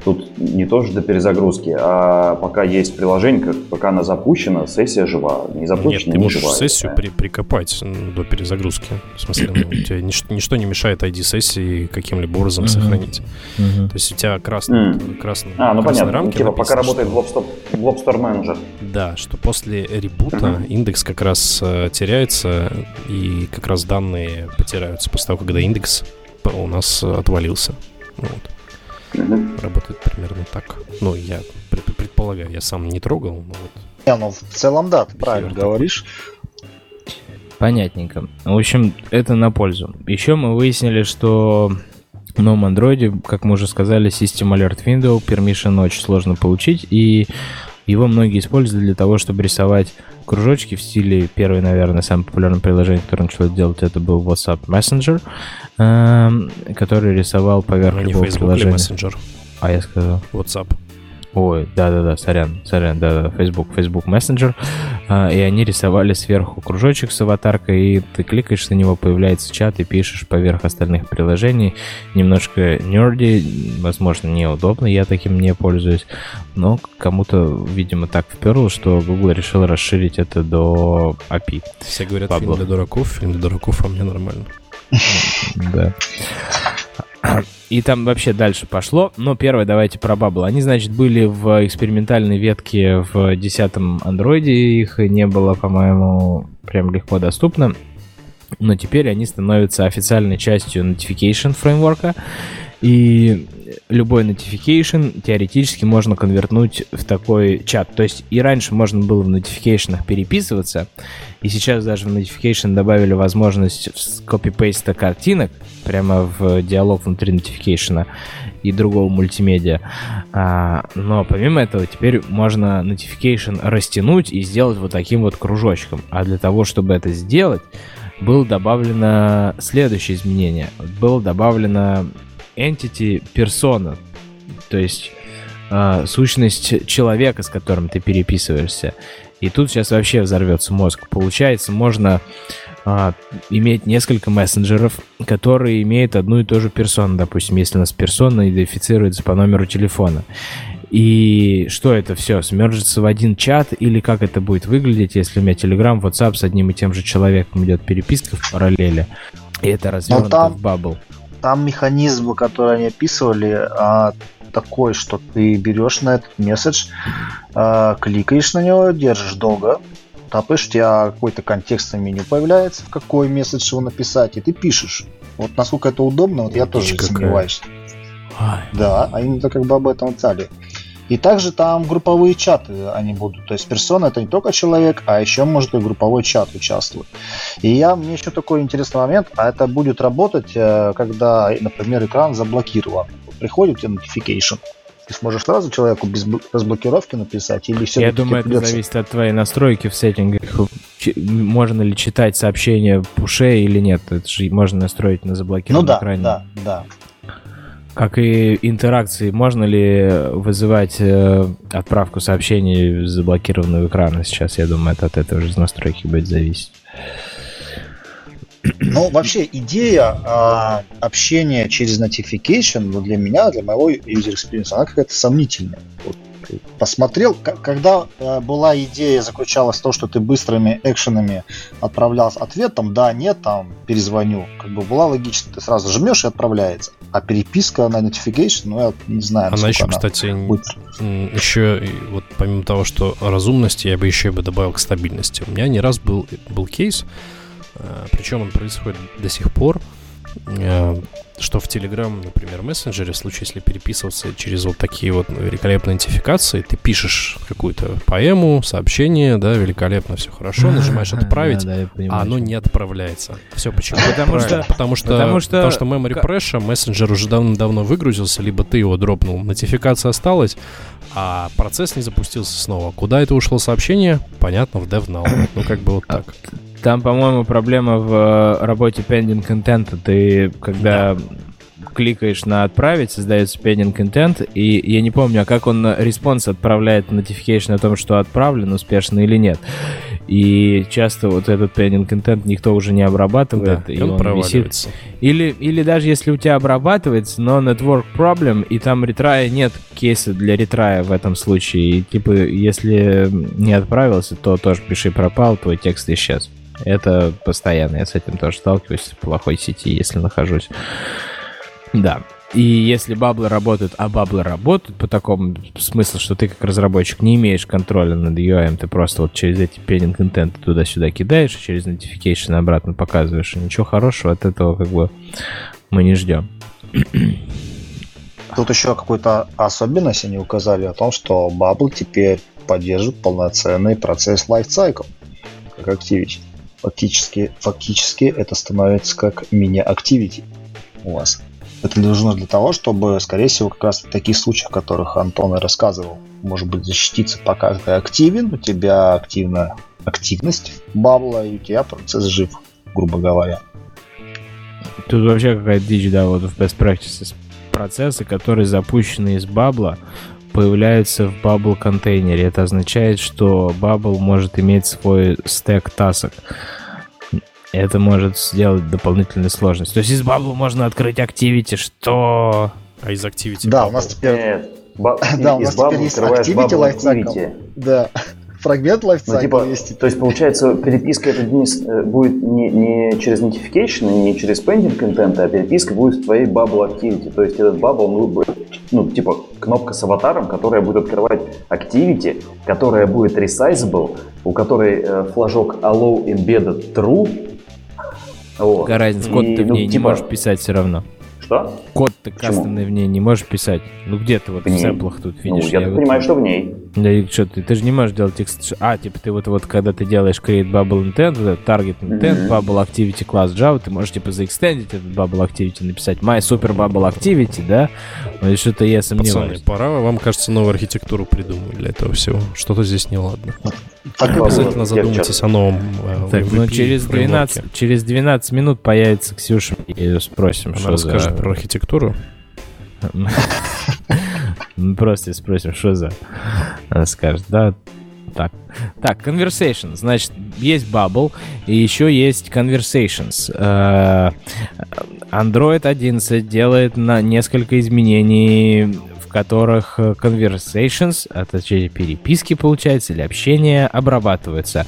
Тут не тоже до перезагрузки, а пока есть приложение, пока она запущена, сессия жива. Не запущена, Нет, ты не можешь жива. сессию при, прикопать до перезагрузки. В смысле, ну, у тебя нич- ничто не мешает ID сессии каким-либо образом Мгм. сохранить. Мгм. То есть у тебя красный, М. красный, А, ну красной понятно. рамке типа пока написано, работает что- Globstore, Manager. Да, что после ребута Мгм. индекс как раз э, теряется, и как раз данные потеряются после того, когда индекс у нас отвалился. Вот. Работает примерно так. Ну, я пред- предполагаю, я сам не трогал, но вот. Не, ну в целом да, ты правильно говоришь. Понятненько. В общем, это на пользу. Еще мы выяснили, что в новом андроиде, как мы уже сказали, System Alert Window Permission очень сложно получить, и его многие используют для того, чтобы рисовать кружочки в стиле первое, наверное, самое популярное приложение, которое начало делать, это был WhatsApp Messenger, эм, который рисовал поверх Ну, любого Facebook или приложения. мессенджер, А я сказал. WhatsApp. Ой, да-да-да, сорян, сорян, да-да, Facebook, Facebook Messenger. А, и они рисовали сверху кружочек с аватаркой, и ты кликаешь на него, появляется чат, и пишешь поверх остальных приложений. Немножко нерди, возможно, неудобно, я таким не пользуюсь. Но кому-то, видимо, так вперло, что Google решил расширить это до API. Все говорят, Пабло. фильм для дураков, фильм для дураков, а мне нормально. Да. И там вообще дальше пошло. Но первое, давайте про Bubble. Они, значит, были в экспериментальной ветке в 10-м андроиде. Их не было, по-моему, прям легко доступно. Но теперь они становятся официальной частью notification фреймворка. И любой notification теоретически можно конвертнуть в такой чат. То есть и раньше можно было в notification переписываться, и сейчас даже в notification добавили возможность копипейста картинок прямо в диалог внутри notification и другого мультимедиа. А, но помимо этого теперь можно notification растянуть и сделать вот таким вот кружочком. А для того, чтобы это сделать, было добавлено следующее изменение. Было добавлено entity persona, то есть э, сущность человека, с которым ты переписываешься. И тут сейчас вообще взорвется мозг. Получается, можно э, иметь несколько мессенджеров, которые имеют одну и ту же персону. Допустим, если у нас персона идентифицируется по номеру телефона. И что это все? Смержится в один чат? Или как это будет выглядеть, если у меня Telegram, WhatsApp с одним и тем же человеком идет переписка в параллели? И это развернуто там- в Bubble. Там механизм, который они описывали, а, такой, что ты берешь на этот месседж, а, кликаешь на него, держишь долго, тапаешь, у тебя какой-то контекст на меню появляется, в какой месседж его написать, и ты пишешь. Вот насколько это удобно, вот я тоже Дичь какая. сомневаюсь. Ай. Да, они как бы об этом цали. И также там групповые чаты они будут. То есть персона это не только человек, а еще может и групповой чат участвовать. И я, мне еще такой интересный момент, а это будет работать, э, когда, например, экран заблокирован. Приходит тебе notification. Ты сможешь сразу человеку без бл- разблокировки написать или все Я думаю, это зависит от твоей настройки в сеттингах. Ч- Можно ли читать сообщения пуше или нет. Это же можно настроить на Ну заблокированном да, экране. да, да. Как и интеракции, можно ли вызывать э, отправку сообщений заблокированного экрана сейчас? Я думаю, это от этого же настройки будет зависеть. Ну, вообще, идея а, общения через notification ну, для меня, для моего user experience, она какая-то сомнительная. Вот, ты посмотрел, когда э, была идея, заключалась в том, что ты быстрыми экшенами отправлял ответ, там, да, нет, там, перезвоню, как бы была логично, ты сразу жмешь и отправляется. А переписка на notification, ну, я не знаю, Она еще, кстати, н- будет. еще, вот помимо того, что разумности, я бы еще бы добавил к стабильности. У меня не раз был, был кейс, э, причем он происходит до сих пор, что в Telegram, например, мессенджере, в случае, если переписываться через вот такие вот великолепные идентификации, ты пишешь какую-то поэму, сообщение, да, великолепно, все хорошо, нажимаешь отправить, Да, да, понимаю, а оно не отправляется. Все почему? Потому что- потому что потому что- потому что memory pressure мессенджер уже давно-давно выгрузился, либо ты его дропнул, нотификация осталась, а процесс не запустился снова. Куда это ушло сообщение? Понятно, в DevNull. Ну, как бы вот так. Там, по-моему, проблема в э, работе pending intent а. Ты, когда кликаешь на отправить, создается pending intent, и я не помню, а как он response отправляет notification о том, что отправлен успешно или нет. и часто вот этот pending intent никто уже не обрабатывает, да, и он, он висит. Или, или даже если у тебя обрабатывается, но network problem, и там ретрая нет кейса для ретрая в этом случае, и типа если не отправился, то тоже пиши пропал, твой текст исчез. Это постоянно, я с этим тоже сталкиваюсь в плохой сети, если нахожусь. Да. И если баблы работают, а баблы работают по такому смыслу, что ты как разработчик не имеешь контроля над UI, ты просто вот через эти пенинг контент туда-сюда кидаешь, через notification обратно показываешь, и ничего хорошего от этого как бы мы не ждем. Тут еще какую-то особенность они указали о том, что Bubble теперь поддерживает полноценный процесс lifecycle, как Activity. Фактически, фактически это становится как мини-activity у вас. Это нужно для того, чтобы, скорее всего, как раз в таких случаях, о которых Антон и рассказывал, может быть, защититься, пока ты активен, у тебя активна активность бабла, и у тебя процесс жив, грубо говоря. Тут вообще какая-то дичь, да, вот в Best Practices. Процессы, которые запущены из bubble а, появляются в bubble контейнере. Это означает, что bubble может иметь свой стек тасок это может сделать дополнительную сложность. То есть из Bubble можно открыть Activity, что... А из Activity Да, у нас теперь... Нет. Ба... Да, у нас теперь есть Activity Lifecycle. Да. Fragment lifecycle ну, типа, есть. То есть, получается, переписка это э, будет не, не через notification, не через pending intent а, а переписка будет в твоей bubble activity. То есть, этот bubble ну, будет, ну, типа, кнопка с аватаром, которая будет открывать activity, которая будет resizable, у которой э, флажок allow embedded true, вот. Какая разница, код ты в ну, ней типа... не можешь писать все равно. Что? Код ты кастомный в ней не можешь писать. Ну где ты вот в, в сэмплах тут видишь? Ну, я, я вот... понимаю, что в ней. Да и что ты, ты же не можешь делать текст. А, типа ты вот, вот когда ты делаешь create bubble intent, вот target intent, mm-hmm. bubble activity class Java, ты можешь типа заэкстендить этот bubble activity, написать my super bubble activity, да? Ну и что-то я сомневаюсь. Пацаны, пора, вам кажется, новую архитектуру придумать для этого всего. Что-то здесь неладно. Так обязательно задумайтесь о новом э, Так, ну через 12, через 12 минут появится Ксюша и спросим, Она что расскажет за... про архитектуру. Просто спросим, что за... Она скажет, да, так. Так, conversation. Значит, есть Bubble, и еще есть conversations. Э, Android 11 делает на несколько изменений которых э, conversations, а точнее переписки, получается, или общение обрабатываются.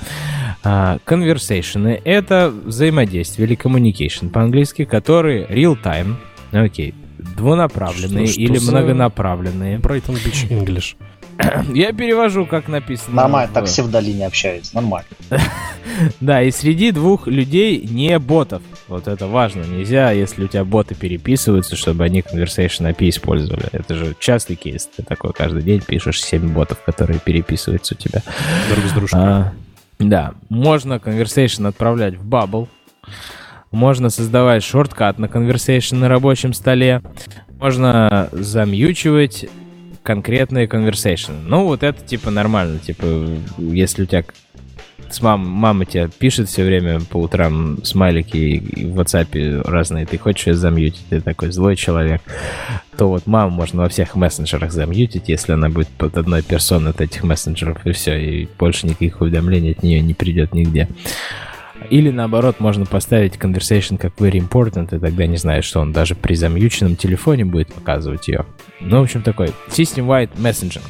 А, conversation — это взаимодействие или communication по-английски, которые real-time, окей, двунаправленные что, что или за... многонаправленные. Brighton Beach English. Я перевожу, как написано. Нормально, в... так все в долине общаются, нормально. да, и среди двух людей не ботов. Вот это важно. Нельзя, если у тебя боты переписываются, чтобы они Conversation API использовали. Это же частый кейс. Ты такой каждый день пишешь 7 ботов, которые переписываются у тебя. Друг с дружкой. А, да. Можно Conversation отправлять в Bubble. Можно создавать шорткат на Conversation на рабочем столе. Можно замьючивать конкретные conversation. Ну, вот это типа нормально. Типа, если у тебя с мам, мама тебе пишет все время по утрам смайлики в WhatsApp разные, ты хочешь ее замьютить, ты такой злой человек, то вот маму можно во всех мессенджерах замьютить, если она будет под одной персоной от этих мессенджеров, и все, и больше никаких уведомлений от нее не придет нигде. Или наоборот, можно поставить conversation как very important, и тогда не знаю, что он даже при замьюченном телефоне будет показывать ее. Ну, в общем, такой system-wide messaging.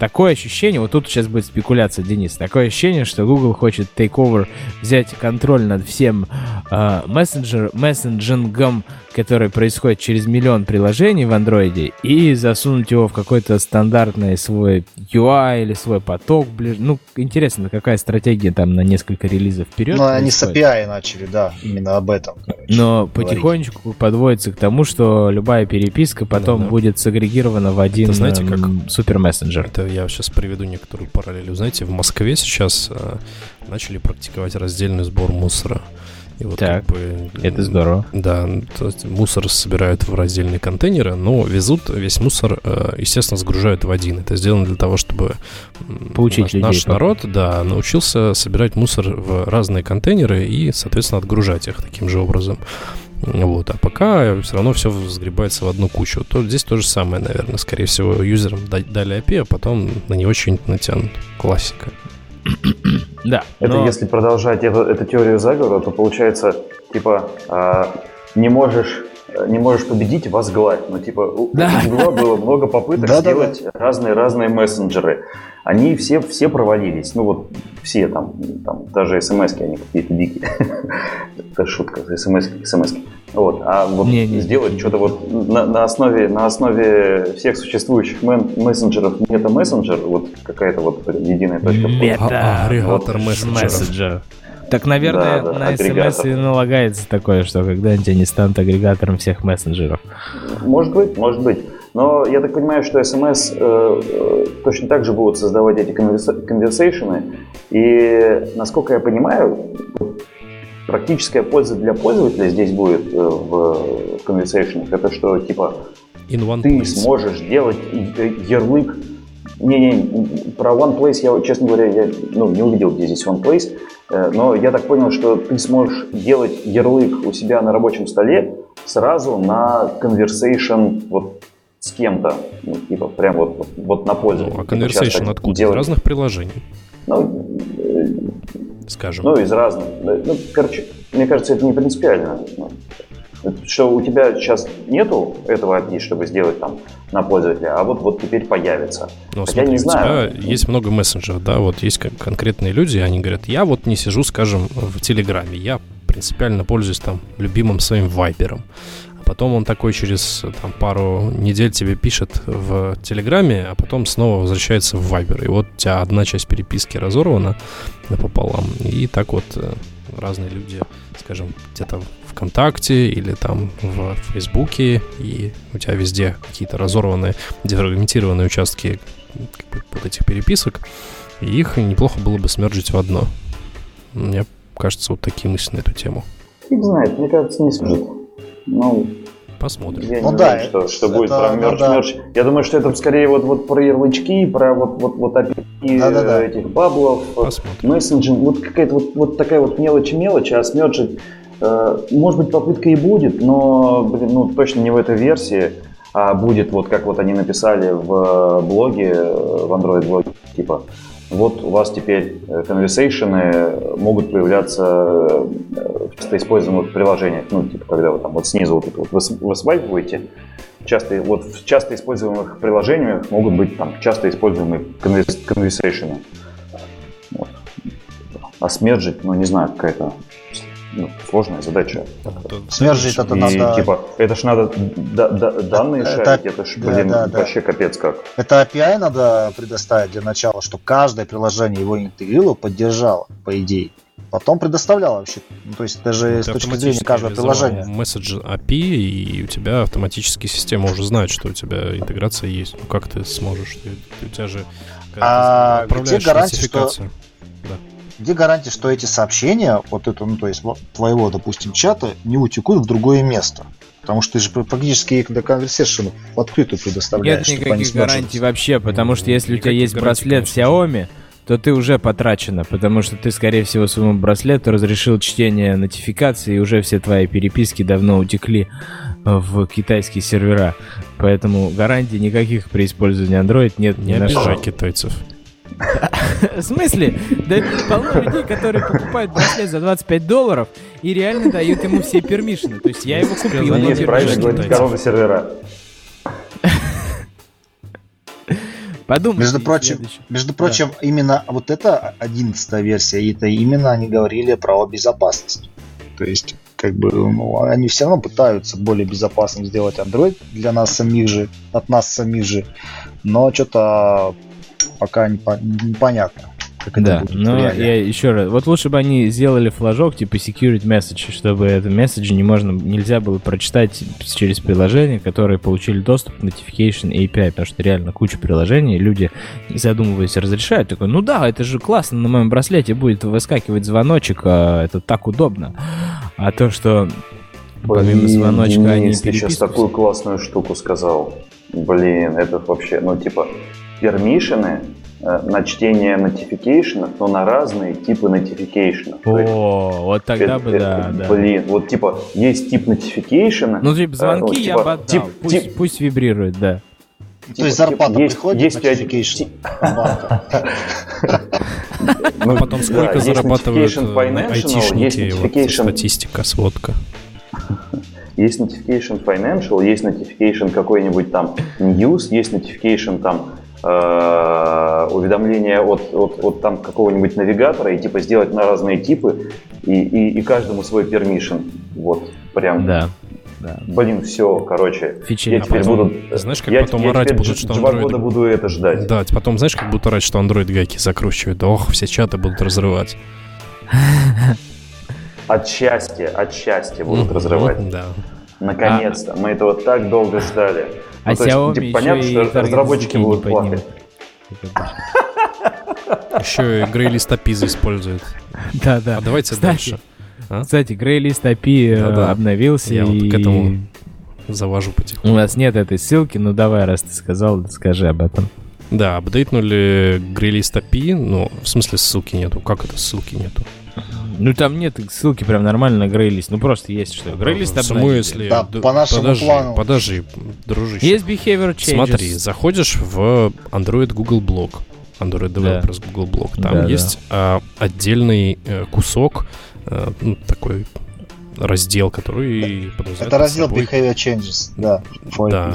Такое ощущение, вот тут сейчас будет спекуляция, Денис, такое ощущение, что Google хочет take over, взять контроль над всем э, мессенджер, мессенджингом, который происходит через миллион приложений в андроиде, и засунуть его в какой-то стандартный свой UI или свой поток. Ближ... Ну, интересно, какая стратегия там на несколько релизов вперед. Ну, они с API начали, да, именно об этом. Короче, Но говорить. потихонечку подводится к тому, что любая переписка потом да, да. будет сагрегирована в один Это, знаете, как супер мессенджер. Это я сейчас приведу некоторую параллель. Знаете, в Москве сейчас э, начали практиковать раздельный сбор мусора. И вот так, как бы, это здорово. Да, то есть мусор собирают в раздельные контейнеры, но везут весь мусор, э, естественно, сгружают в один. Это сделано для того, чтобы Получить наш, людей, наш народ, да, научился собирать мусор в разные контейнеры и, соответственно, отгружать их таким же образом. Вот, а пока все равно все сгребается в одну кучу. То здесь то же самое, наверное. Скорее всего, юзерам дали API, а потом на него что-нибудь натянут. Классика. Да. Это но... если продолжать эту, эту теорию заговора, то получается, типа, э, не можешь не можешь победить, возглавь. Ну, типа, у да. Гугла было много попыток да, сделать разные-разные мессенджеры. Они все, все провалились. Ну, вот все там, там даже смс они какие-то дикие. Это шутка, смс смс Вот. А вот не, не, сделать что-то вот на, на, основе, на основе всех существующих мен, мессенджеров мета-мессенджер, вот какая-то вот единая точка. Мета-агрегатор вот, мессенджер. Так, наверное, да, да, на смс и налагается такое, что когда-нибудь они станут агрегатором всех мессенджеров. Может быть, может быть. Но я так понимаю, что SMS э, э, точно так же будут создавать эти конверсейшены. И, насколько я понимаю, практическая польза для пользователя здесь будет э, в конверсейшенах. Это что, типа, ты place. сможешь делать ярлык не-не, про OnePlace я, честно говоря, я ну, не увидел, где здесь OnePlace, э, но я так понял, что ты сможешь делать ярлык у себя на рабочем столе сразу на conversation вот с кем-то, ну, типа прям вот, вот, на пользу. Ну, а conversation откуда? Делать. Из разных приложений? Ну, э, скажем. Ну, из разных. Ну, короче, мне кажется, это не принципиально. Ну, что у тебя сейчас нету этого API, чтобы сделать там на пользователя, а вот, вот теперь появится. Но, Хотя смотри, не знаю. У тебя есть много мессенджеров, да, вот есть конкретные люди, они говорят, я вот не сижу, скажем, в Телеграме, я принципиально пользуюсь там любимым своим вайбером. Потом он такой через там, пару недель тебе пишет в Телеграме, а потом снова возвращается в Вайбер. И вот у тебя одна часть переписки разорвана напополам. И так вот э, разные люди, скажем, где-то ВКонтакте или там в Фейсбуке, и у тебя везде какие-то разорванные, дефрагментированные участки вот этих переписок, и их неплохо было бы смерджить в одно. Мне кажется, вот такие мысли на эту тему. Фиг знает, мне кажется, не смержит. Ну, Посмотрим. Я ну не да, что, что это, будет про мерч, да. мерч. Я думаю, что это скорее вот, вот про ярлычки, про вот, вот, вот API да, да, да. этих баблов, мессенджинг, вот какая-то вот, вот такая вот мелочь-мелочь, а смерджить Э, может быть, попытка и будет, но, блин, ну, точно не в этой версии, а будет вот как вот они написали в блоге, в Android блоге, типа, вот у вас теперь конверсейшены могут появляться в часто используемых приложениях, ну, типа, когда вы там вот снизу вот это вот вы, вы свайпываете, часто, вот в часто используемых приложениях могут быть там часто используемые конверсейшены. Вот. А смерджить, ну, не знаю, какая-то ну, сложная задача. Смержить это и, надо... Типа, это ж надо да, да, данные это, шарить, это ж, блин, да, да, вообще да. капец как. Это API надо предоставить для начала, чтобы каждое приложение его интегрировало, поддержало, по идее. Потом предоставляло вообще. Ну, то есть даже ну, с точки зрения каждого приложения. Месседж API, и у тебя автоматически система уже знает, что у тебя интеграция есть. Ну как ты сможешь? Ты, у тебя же... А где гарантия, что где гарантия, что эти сообщения, вот это, ну, то есть твоего, допустим, чата, не утекут в другое место? Потому что ты же практически их до конверсейшена в открытую предоставляешь. Нет никаких гарантий вообще, потому что если у тебя есть браслет Xiaomi, то ты уже потрачена, потому что ты, скорее всего, своему браслету разрешил чтение нотификаций, и уже все твои переписки давно утекли в китайские сервера. Поэтому гарантий никаких при использовании Android нет. Не обижай китайцев. В смысле? Да полно людей, которые покупают браслет за 25 долларов и реально дают ему все пермишины. То есть я его купил. Они правильно говорить, коровы сервера. Подумай. Между прочим, между прочим, да. именно вот это 11 версия, и это именно они говорили про безопасность. То есть, как бы, ну, они все равно пытаются более безопасным сделать Android для нас самих же, от нас самих же. Но что-то пока непонятно. Как да, это но я еще раз, вот лучше бы они сделали флажок типа security message, чтобы это месседж не можно, нельзя было прочитать через приложение, которые получили доступ к notification API, потому что реально куча приложений, люди, не задумываясь, разрешают, такой, ну да, это же классно, на моем браслете будет выскакивать звоночек, а это так удобно. А то, что помимо звоночка Денис, они ты сейчас такую классную штуку сказал. Блин, это вообще, ну типа, пермишины э, на чтение notification, но на разные типы notification. О, есть, вот тогда это, бы, это, да, Блин, да. вот типа есть тип notification. Ну, типа звонки ну, типа, я бы отдал, тип, пусть, тип, пусть вибрирует, да. Типа, То есть зарплата тип, приходит, есть, есть notification банка. Ну, потом сколько да, зарабатывают айтишники, вот, статистика, сводка. Есть Notification Financial, есть Notification какой-нибудь там News, есть Notification там э, уведомления от, от, от там какого-нибудь навигатора и типа сделать на разные типы и, и, и каждому свой permission. Вот, прям. Да. Да. Блин, все, короче. Фичи. Я а теперь потом, буду... Знаешь, как я, потом я орать будут, что Android... года буду это ждать. Да, потом знаешь, как будут орать, что Android гайки закручивают. Ох, все чаты будут разрывать. От счастья, от счастья будут разрывать. Да. Наконец-то. Мы этого так долго ждали. А ну, Xiaomi есть, типа, понятно, что разработчики будут плакать. Еще и Грейлист API используют. Да, да. А давайте дальше. А? Кстати, Грейлист API да, да. обновился. Я и... вот к этому завожу потихоньку. У нас нет этой ссылки, ну давай, раз ты сказал, скажи об этом. Да, апдейтнули Грейлист API, ну, в смысле ссылки нету. Как это ссылки нету? Ну там нет ссылки прям нормально на грейлист. Ну просто есть что. Грейлист В смысле? Да, по нашему подожди, плану. Подожди, дружище. Есть behavior changes. Смотри, заходишь в Android Google Blog. Android Developers да. Google Blog. Там да, есть да. А, отдельный э, кусок, э, ну, такой раздел, который Это раздел собой... Behavior Changes, да. Да.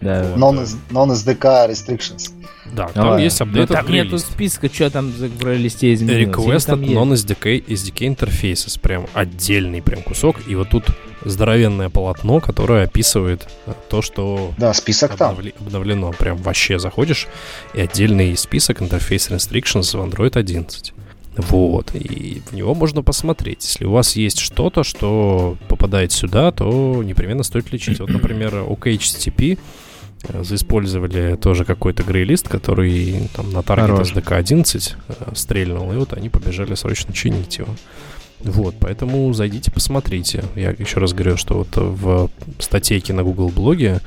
да. Non-SDK Restrictions. Да, там а, есть апдейт ну, Там нету списка, что там в листе изменилось. Request от non-SDK SDK Interfaces. Прям отдельный прям кусок. И вот тут здоровенное полотно, которое описывает э, то, что да, список обновли- там. обновлено. Прям вообще заходишь, и отдельный список Interface Restrictions в Android 11. Вот, и в него можно посмотреть. Если у вас есть что-то, что попадает сюда, то непременно стоит лечить. Вот, например, OKHTTP заиспользовали тоже какой-то грейлист, который там на таргет SDK 11 э, стрельнул, и вот они побежали срочно чинить его. Вот, поэтому зайдите, посмотрите. Я еще раз говорю, что вот в статейке на Google блоге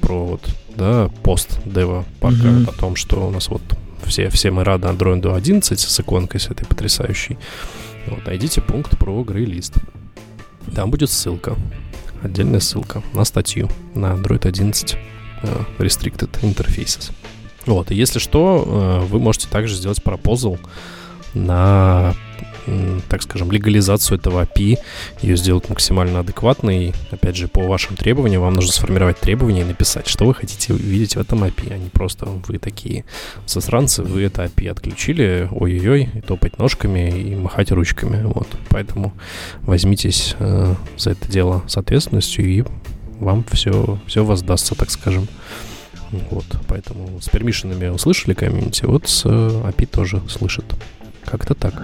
про вот, да, пост дева пока mm-hmm. о том, что у нас вот все, все мы рады Android 11 с иконкой с этой потрясающей. Вот, найдите пункт про грейлист. Там будет ссылка, отдельная ссылка на статью на Android 11 Э, restricted Interfaces. Вот, и если что, э, вы можете также сделать пропозал на, так скажем, легализацию этого API, ее сделать максимально адекватной. Опять же, по вашим требованиям, вам нужно сформировать требования и написать, что вы хотите увидеть в этом API, а не просто вы такие засранцы, вы это API отключили, ой-ой-ой, и топать ножками и махать ручками. Вот, поэтому возьмитесь э, за это дело с ответственностью и вам все, все воздастся, так скажем. Вот, поэтому с пермишинами услышали комьюнити, вот с API э, тоже слышит. Как-то так.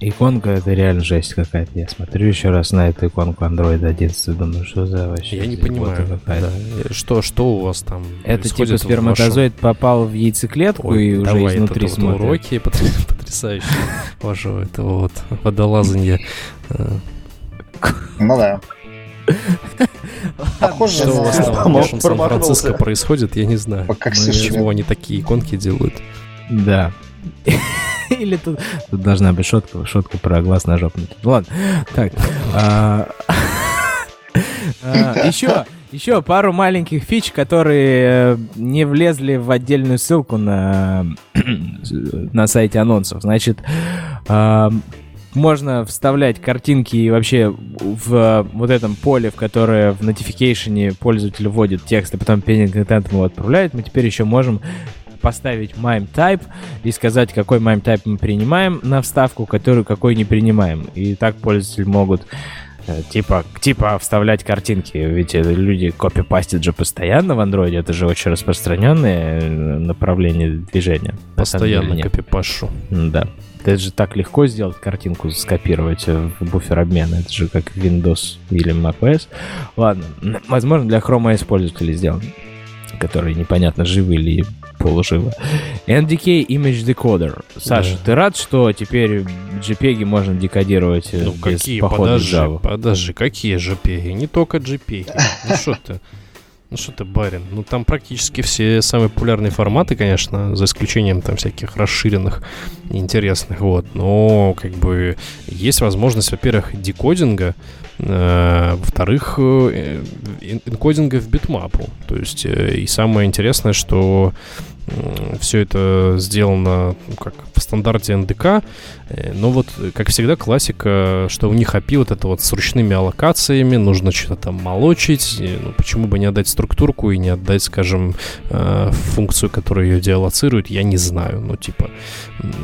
Иконка это реально жесть какая-то. Я смотрю еще раз на эту иконку Android 11, думаю, что за вообще. Я не понимаю. Да. Что, что у вас там? Это типа сперматозоид вашем... попал в яйцеклетку Ой, и уже изнутри это, смотрит. уроки потрясающие вашего этого вот водолазанья. Ну да. Похоже, что у вас там в вашем Сан-Франциско происходит, я не знаю. Как Почему они такие иконки делают? Да. Или тут, тут должна быть шутка, шутка про глаз на жопу. Ладно, так. А, а, еще, еще пару маленьких фич, которые э, не влезли в отдельную ссылку на, на сайте анонсов. Значит, а, можно вставлять картинки и вообще в вот этом поле, в которое в notification пользователь вводит текст, и потом pending content его отправляет, мы теперь еще можем поставить MIME type и сказать, какой MIME type мы принимаем на вставку, которую какой не принимаем. И так пользователи могут э, типа, типа вставлять картинки. Ведь люди копипастят же постоянно в андроиде. Это же очень распространенное э, направление движения. Постоянно копипашу. Да. Это же так легко сделать картинку, скопировать в буфер обмена. Это же как Windows или macOS. Ладно, возможно, для Chrome OS пользователей сделан, которые непонятно, живы или полуживы. NDK Image Decoder. Саша, да. ты рад, что теперь JPEG можно декодировать э, ну, без какие? похода подожди, Java? Подожди, какие JPEG? Не только JPEG. Ну что ты? Ну что ты, барин? Ну там практически все самые популярные форматы, конечно, за исключением там всяких расширенных интересных, вот. Но как бы есть возможность, во-первых, декодинга, э, во-вторых, э, энкодинга в битмапу. То есть э, и самое интересное, что все это сделано ну, как в стандарте NDK, э, но вот, как всегда, классика, что у них API вот это вот с ручными аллокациями, нужно что-то там молочить, ну, почему бы не отдать структурку и не отдать, скажем, э, функцию, которая ее деаллоцирует, я не знаю, ну, типа,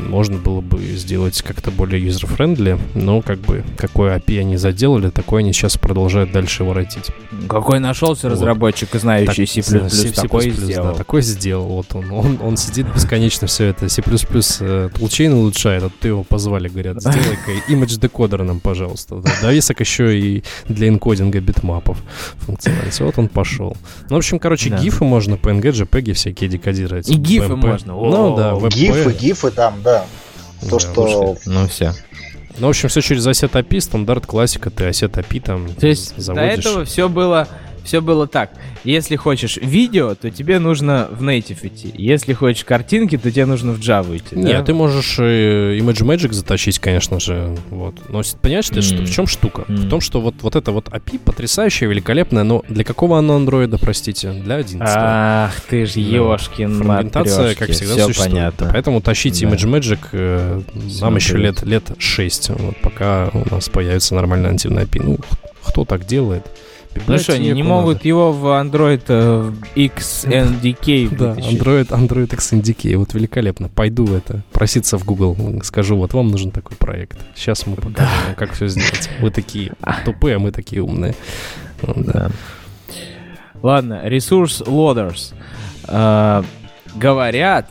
можно было бы сделать как-то более user-friendly, но как бы какое API они заделали, такое они сейчас продолжают дальше воротить. Какой нашелся вот. разработчик, знающий C++, C++, C++, такой сделал. Да, такой сделал, вот он, он, он сидит бесконечно все это, C++ э, toolchain улучшает, а ты его позвали, говорят, сделай-ка image декодер нам, пожалуйста. Да, довесок еще и для энкодинга битмапов функциональность. Вот он пошел. Ну, в общем, короче, да. гифы можно, PNG, JPEG всякие декодировать. И гифы BMP. можно. Ну, да, WebP. Гифы, гифы там, да. То, да, что... Ну, все. Ну, в общем, все через Asset API, стандарт, классика, ты Asset API там То есть заводишь. до этого все было все было так. Если хочешь видео, то тебе нужно в Native идти. Если хочешь картинки, то тебе нужно в Java идти. Нет, да? ты можешь э, Image Magic затащить, конечно же. Вот. Но понимаешь, ты, mm. что, в чем штука? Mm. В том, что вот, вот это вот API потрясающее, великолепное, но для какого оно андроида, простите? Для 11. Ах, ты ж ешкин Фрагментация, как всегда, все существует. понятно. Поэтому тащить да. Image Magic э, нам еще лет, лет 6, вот, пока у нас появится нормальная нативная API. Ну, кто так делает? Ну что, они не могут его в Android э, XNDK Да, Android, Android XNDK. Вот великолепно. Пойду это проситься в Google. Скажу, вот вам нужен такой проект. Сейчас мы покажем, да. как все сделать. Вы такие тупые, а мы такие умные. Да. Ладно, ресурс loaders. Uh, говорят,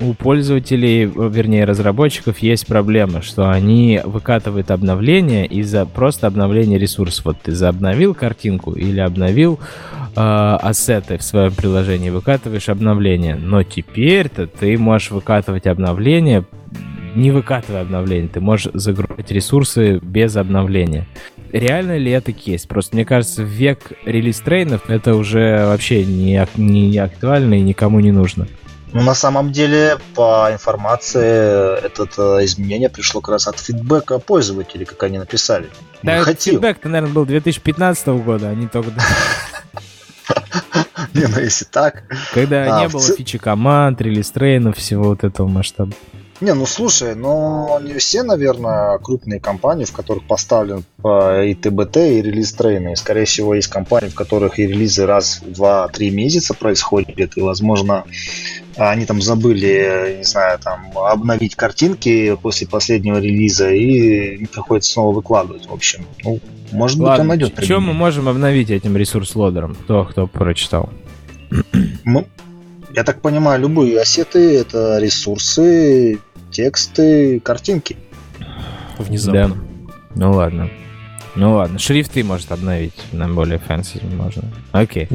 у пользователей, вернее разработчиков, есть проблема, что они выкатывают обновления из-за просто обновления ресурсов. Вот ты заобновил картинку или обновил э, ассеты в своем приложении, выкатываешь обновление. Но теперь-то ты можешь выкатывать обновления, не выкатывая обновления, ты можешь загружать ресурсы без обновления. Реально ли это кейс? Просто мне кажется, век релиз-трейнов это уже вообще не, не актуально и никому не нужно. Ну, на самом деле, по информации, это э, изменение пришло как раз от фидбэка пользователей, как они написали. Да, фидбэк-то, наверное, был 2015 года, а не только... Не, ну если так... Когда а, не было фичи команд, релиз трейнов, всего вот этого масштаба. Не, ну слушай, но не все, наверное, крупные компании, в которых поставлен и ТБТ, и релиз трейны. Скорее всего, есть компании, в которых и релизы раз в 2-3 месяца происходят, и, возможно, они там забыли, не знаю, там, обновить картинки после последнего релиза, и приходится снова выкладывать. В общем, ну, может Ладно, быть, он найдет. Что мы можем обновить этим ресурс-лодером? Кто, кто прочитал? Ну, я так понимаю, любые ассеты — это ресурсы, тексты, картинки. Внезапно. Да. Ну ладно. Ну ладно, шрифты может обновить, на более fancy можно. Окей.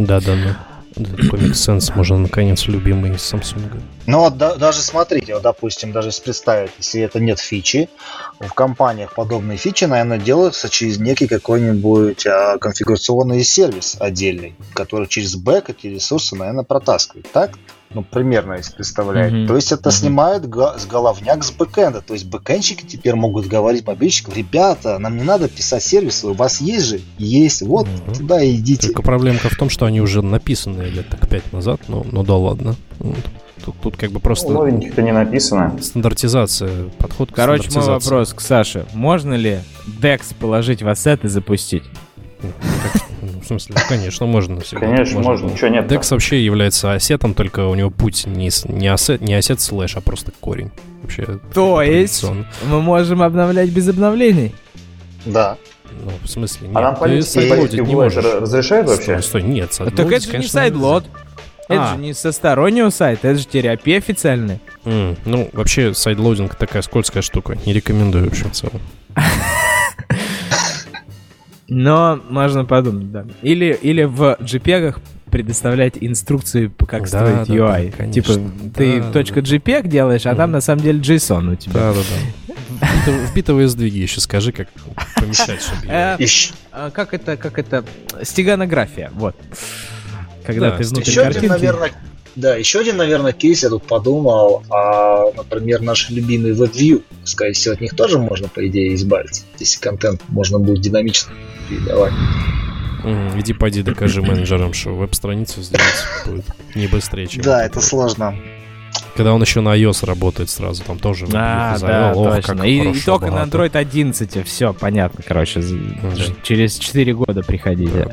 Да-да-да. Comic Sans можно наконец любимый из Samsung. Ну вот да, даже смотрите, вот, допустим, даже если представить, если это нет фичи, в компаниях подобные фичи, наверное, делаются через некий какой-нибудь а, конфигурационный сервис отдельный, который через бэк эти ресурсы, наверное, протаскивает, так? Ну, примерно, если представляете. Mm-hmm. То есть это mm-hmm. снимает го- с головняк с бэкэнда. То есть бэкэнщики теперь могут говорить мобильщикам, ребята, нам не надо писать сервисы, у вас есть же? Есть, вот, mm-hmm. туда идите. Только проблемка в том, что они уже написаны лет так пять назад, но, ну да ладно. Вот. Тут, тут как бы просто... Новеньких-то не написано. Стандартизация, подход к Короче, мой вопрос к Саше. Можно ли DEX положить в ассет и запустить? Ну, в смысле, ну, конечно, можно. Конечно, можно, можно, ничего нет. DEX вообще является ассетом, только у него путь не, не, asset, не asset слэш, а просто корень. Вообще, То есть мы можем обновлять без обновлений? Да. Ну, в смысле, нет. А нам политики не можешь. разрешают вообще? Стой, стой, нет. Так это же не sideload. Это а. же не со стороннего сайта, это же API официальная. Mm, ну, вообще, sideloading такая скользкая штука. Не рекомендую вообще в целом. Но можно подумать, да. Или, или в JPEG предоставлять инструкции, как да, строить да, UI. Да, конечно. Типа, ты да, точка да. JPEG делаешь, а mm. там на самом деле JSON у тебя. Да, да, да. В битовые сдвиги еще скажи, как помещать, чтобы... Э, а, как это, как это... Стеганография, вот когда да, ты внутри еще картинки... Один, наверное, да, еще один, наверное, кейс я тут подумал, а, например, наши любимые WebView. Скорее всего, от них тоже можно, по идее, избавиться, если контент можно будет динамично передавать. Mm, иди пойди докажи менеджерам, что веб-страницу сделать будет не быстрее, чем... Да, это сложно. Когда он еще на iOS работает сразу, там тоже а, да, Ох, точно. И, и только на Android 11, все, понятно, короче. Через 4 года приходите. Да.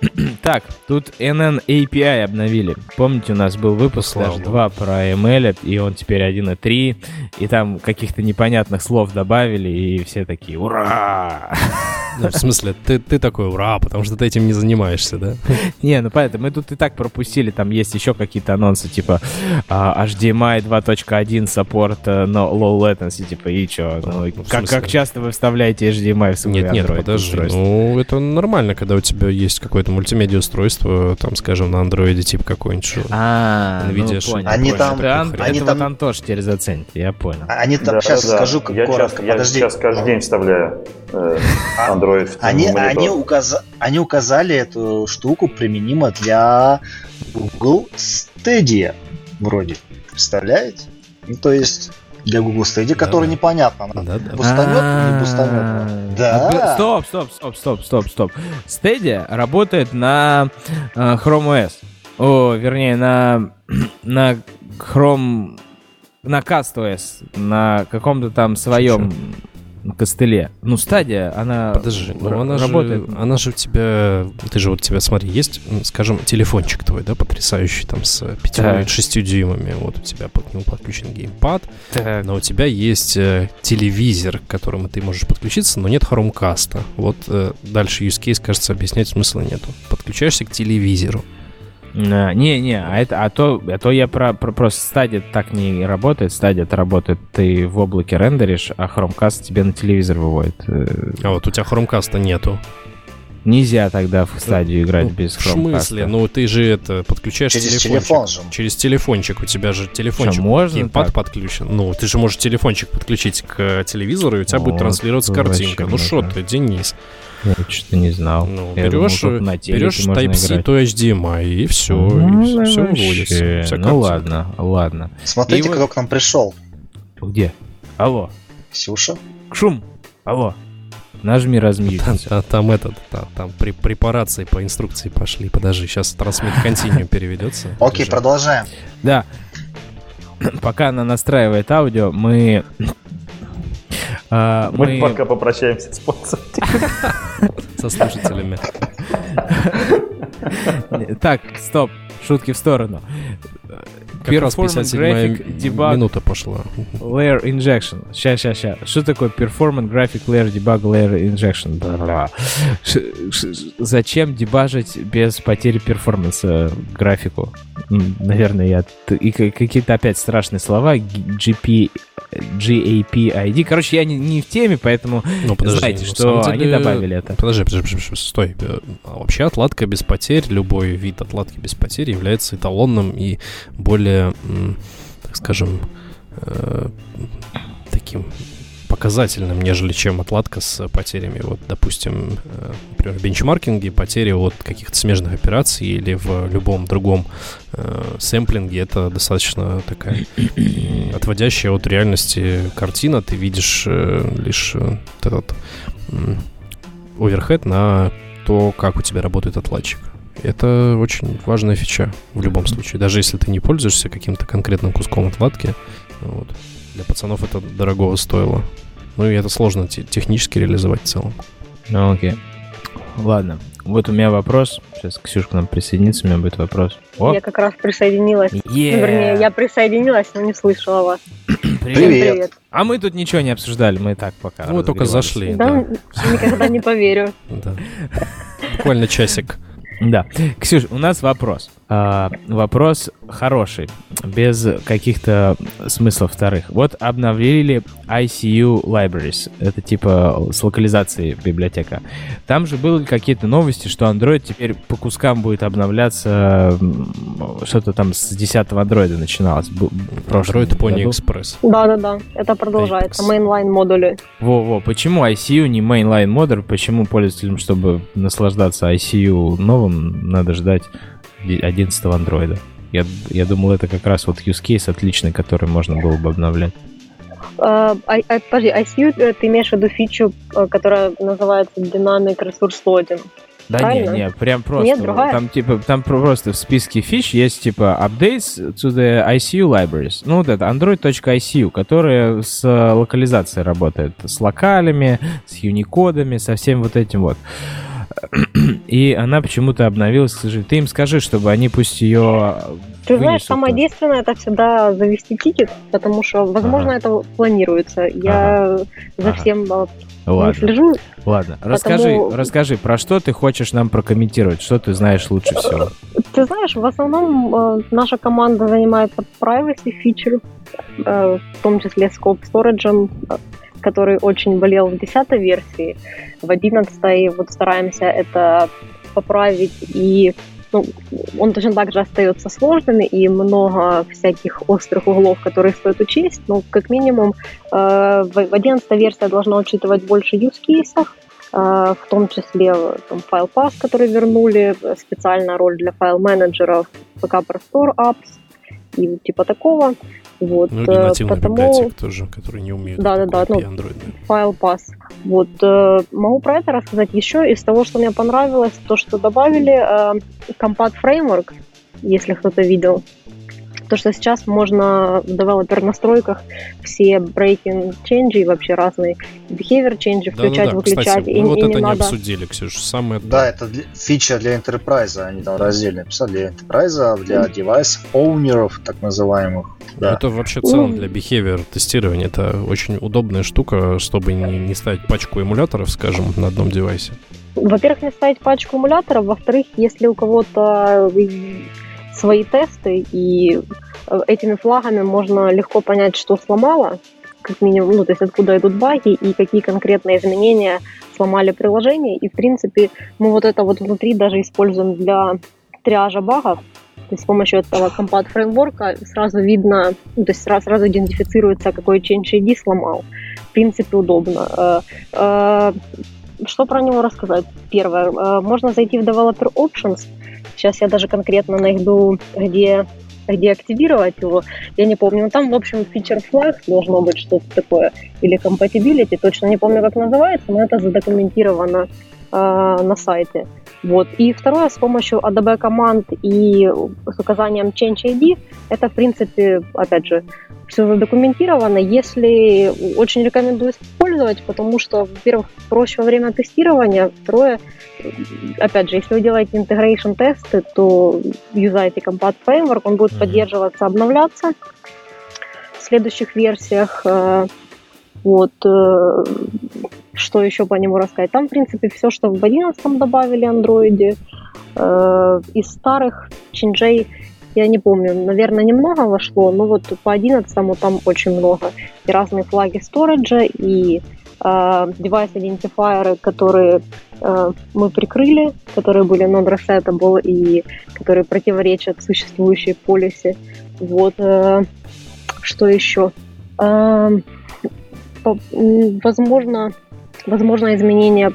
Так, тут NN API обновили. Помните, у нас был выпуск Слава даже 2 про ML, и он теперь 1.3, и там каких-то непонятных слов добавили, и все такие «Ура!» Ну, в смысле, ты, ты такой «Ура!», потому что ты этим не занимаешься, да? Не, ну поэтому мы тут и так пропустили, там есть еще какие-то анонсы, типа uh, HDMI 2.1 саппорт uh, no low latency, типа, и что? Ну, ну, как, как часто вы вставляете HDMI в свой Нет, нет, подожди, ну это нормально, когда у тебя есть какой-то мультимедиа устройство, там, скажем, на андроиде тип какой-нибудь. А, NVIDIA ну, понял. Они там, да, они там, там тоже теперь заценят, я понял. Они там, да, сейчас да. скажу как я коротко, сейчас, подожди. Я сейчас каждый день вставляю э, Android они, они, указ... они указали эту штуку применимо для Google Stadia вроде. Представляете? Ну, то есть для Google Stadia, который непонятно, она да, да. бустанет или не бустанет. Да. Стоп, стоп, стоп, стоп, стоп, стоп. Stadia работает на uh, Chrome OS. О, вернее, на, на Chrome... На CastOS, на каком-то там своем костыле. Ну, стадия, она Подожди, ну она работает. Же, она же у тебя... Ты же вот у тебя, смотри, есть, скажем, телефончик твой, да, потрясающий, там, с 5-6 дюймами. Вот у тебя под, ну, подключен геймпад, так. но у тебя есть э, телевизор, к которому ты можешь подключиться, но нет хромкаста. Вот э, дальше use case, кажется, объяснять смысла нету. Подключаешься к телевизору. Не-не, а это, а то, а то я про, про просто стадия так не работает. Стадия это работает, ты в облаке рендеришь, а Chromecast тебе на телевизор выводит. Э. А вот у тебя Chromecast нету. Нельзя тогда в стадию ну, играть ну, без Chromecast. В смысле? Ну ты же это подключаешь через телефончик. телефон же. Через телефончик. У тебя же телефончик. Что, можно геймпад так? подключен. Ну, ты же можешь телефончик подключить к телевизору, и у тебя О, будет транслироваться картинка. Ну что ты, Денис? Я что-то не знал. Ну, я берешь, думал, на берешь Type-C, то HDMI, и все, ну, и все выводится. Вся ну ладно, ладно. Смотрите, и кто вы... к нам пришел. Где? Алло. Ксюша? Шум. Алло. Нажми размьють. Там, а, там этот, там, там при, препарации по инструкции пошли. Подожди, сейчас Transmit Continue переведется. Окей, продолжаем. Да. Пока она настраивает аудио, мы а, мы... мы пока попрощаемся с пользователями. Со слушателями. Так, стоп, шутки в сторону. Как раз 57 минута пошла. Layer Injection. Сейчас, сейчас, сейчас. Что такое Performance Graphic Layer Debug Layer Injection? Зачем дебажить без потери перформанса графику? Наверное, я... И какие-то опять страшные слова. GP GAP-ID. Короче, я не, не в теме, поэтому ну, подожди, знаете, что деле... они добавили это. Подожди, подожди, подожди, стой. А вообще отладка без потерь, любой вид отладки без потерь является эталонным и более, так скажем, э, таким показательным, нежели чем отладка с потерями. Вот, допустим, э, например, в бенчмаркинге потери от каких-то смежных операций или в любом другом э, сэмплинге это достаточно такая отводящая от реальности картина. Ты видишь э, лишь э, этот оверхед на то, как у тебя работает отладчик. Это очень важная фича в любом случае. Даже если ты не пользуешься каким-то конкретным куском отладки, вот, для пацанов это дорогого стоило. Ну и это сложно технически реализовать в целом. Ну окей. Ладно, вот у меня вопрос. Сейчас Ксюшка к нам присоединится, у меня будет вопрос. О. Я как раз присоединилась. Yeah. Ну, вернее, я присоединилась, но не слышала вас. Привет. Привет. А мы тут ничего не обсуждали, мы так пока. Мы только зашли. Да, да. никогда не поверю. Да. Буквально часик. Да. Ксюш, у нас вопрос. А, вопрос хороший, без каких-то смыслов вторых. Вот обновили ICU Libraries. Это типа с локализацией библиотека. Там же были какие-то новости, что Android теперь по кускам будет обновляться. Что-то там с 10 Android начиналось. Android Pony Express. Да-да-да, это продолжается. Mainline модули. Во-во, почему ICU не Mainline модуль? Почему пользователям, чтобы наслаждаться ICU новым, надо ждать 11 андроида. Я, я думал, это как раз вот use case отличный, который можно было бы обновлять. Uh, I, подожди, ICU, э, ты имеешь в виду фичу, э, которая называется Dynamic Resource Loading? Да Правильно? не, не, прям просто. Нет, другая? Там типа, там просто в списке фич есть типа updates to the ICU libraries. Ну вот это android.icu, которая с э, локализацией работает. С локалями, с юникодами, со всем вот этим вот. И она почему-то обновилась, к сожалению. Ты им скажи, чтобы они пусть ее Ты знаешь, самое действенное это всегда завести тикет, потому что, возможно, Ага. это планируется. Я за Ага. всем э, не Ладно, слежу. ладно. Расскажи, Потому- расскажи, про что ты хочешь нам прокомментировать, что ты знаешь лучше всего. Ты знаешь, в основном э, наша команда занимается privacy feature, э, в том числе scope storage, э, который очень болел в 10 версии. В 11 вот стараемся это поправить и ну, он точно так же остается сложным, и много всяких острых углов, которые стоит учесть. Но как минимум э, в в 11 версия должна учитывать больше use cases, э, в том числе э, там, файл pass, который вернули, э, специальная роль для файл-менеджеров, PK Store Apps и типа такого. Вот, Ну, э, или нативных потому библиотек тоже, которые не умеют. Да-да-да, ну, Android. файл pass. Вот, э, могу про это рассказать еще. Из того, что мне понравилось, то, что добавили э, Compat Framework, если кто-то видел. То, что сейчас можно в девелопер настройках все breaking change и вообще разные behavior change включать, Да-да-да, выключать. кстати, и, мы вот и это не не надо... обсудили, Ксюш. Самое. Да, это для- фича для Enterprise, они там раздельно писали, для Enterprise, для девайс оунеров, так называемых. Да. Это вообще в целом для behavior тестирования это очень удобная штука, чтобы не, не ставить пачку эмуляторов, скажем, на одном девайсе. Во-первых, не ставить пачку эмуляторов. Во-вторых, если у кого-то свои тесты, и э, этими флагами можно легко понять, что сломало, как минимум, ну, то есть откуда идут баги и какие конкретные изменения сломали приложение. И, в принципе, мы вот это вот внутри даже используем для триажа багов. То есть с помощью этого Compat фреймворка сразу видно, ну, то есть сразу, сразу идентифицируется, какой Change ID сломал. В принципе, удобно. Э, э, Что про него рассказать? Первое, можно зайти в Developer Options. Сейчас я даже конкретно найду, где, где активировать его. Я не помню. Ну, там, в общем, feature flag должно быть что-то такое. Или compatibility. Точно не помню, как называется, но это задокументировано э, на сайте. Вот. И второе, с помощью ADB команд и с указанием Change ID, это, в принципе, опять же, все задокументировано. Если очень рекомендую использовать, потому что, во-первых, проще во время тестирования, второе, опять же, если вы делаете integration тесты, то юзайте Compat Framework, он будет Мгм. поддерживаться, обновляться в следующих версиях. Э, Вот. э, Что еще по нему рассказать? Там, в принципе, все, что в 11 добавили андроиде. Э, Из старых чинджей я не помню, наверное, немного вошло, но вот по 11 там очень много. И разные флаги сториджа, и э, девайс-идентифайеры, которые э, мы прикрыли, которые были non-resetable и которые противоречат существующей полисе. Вот. э, что еще? Э, по- возможно, возможно изменения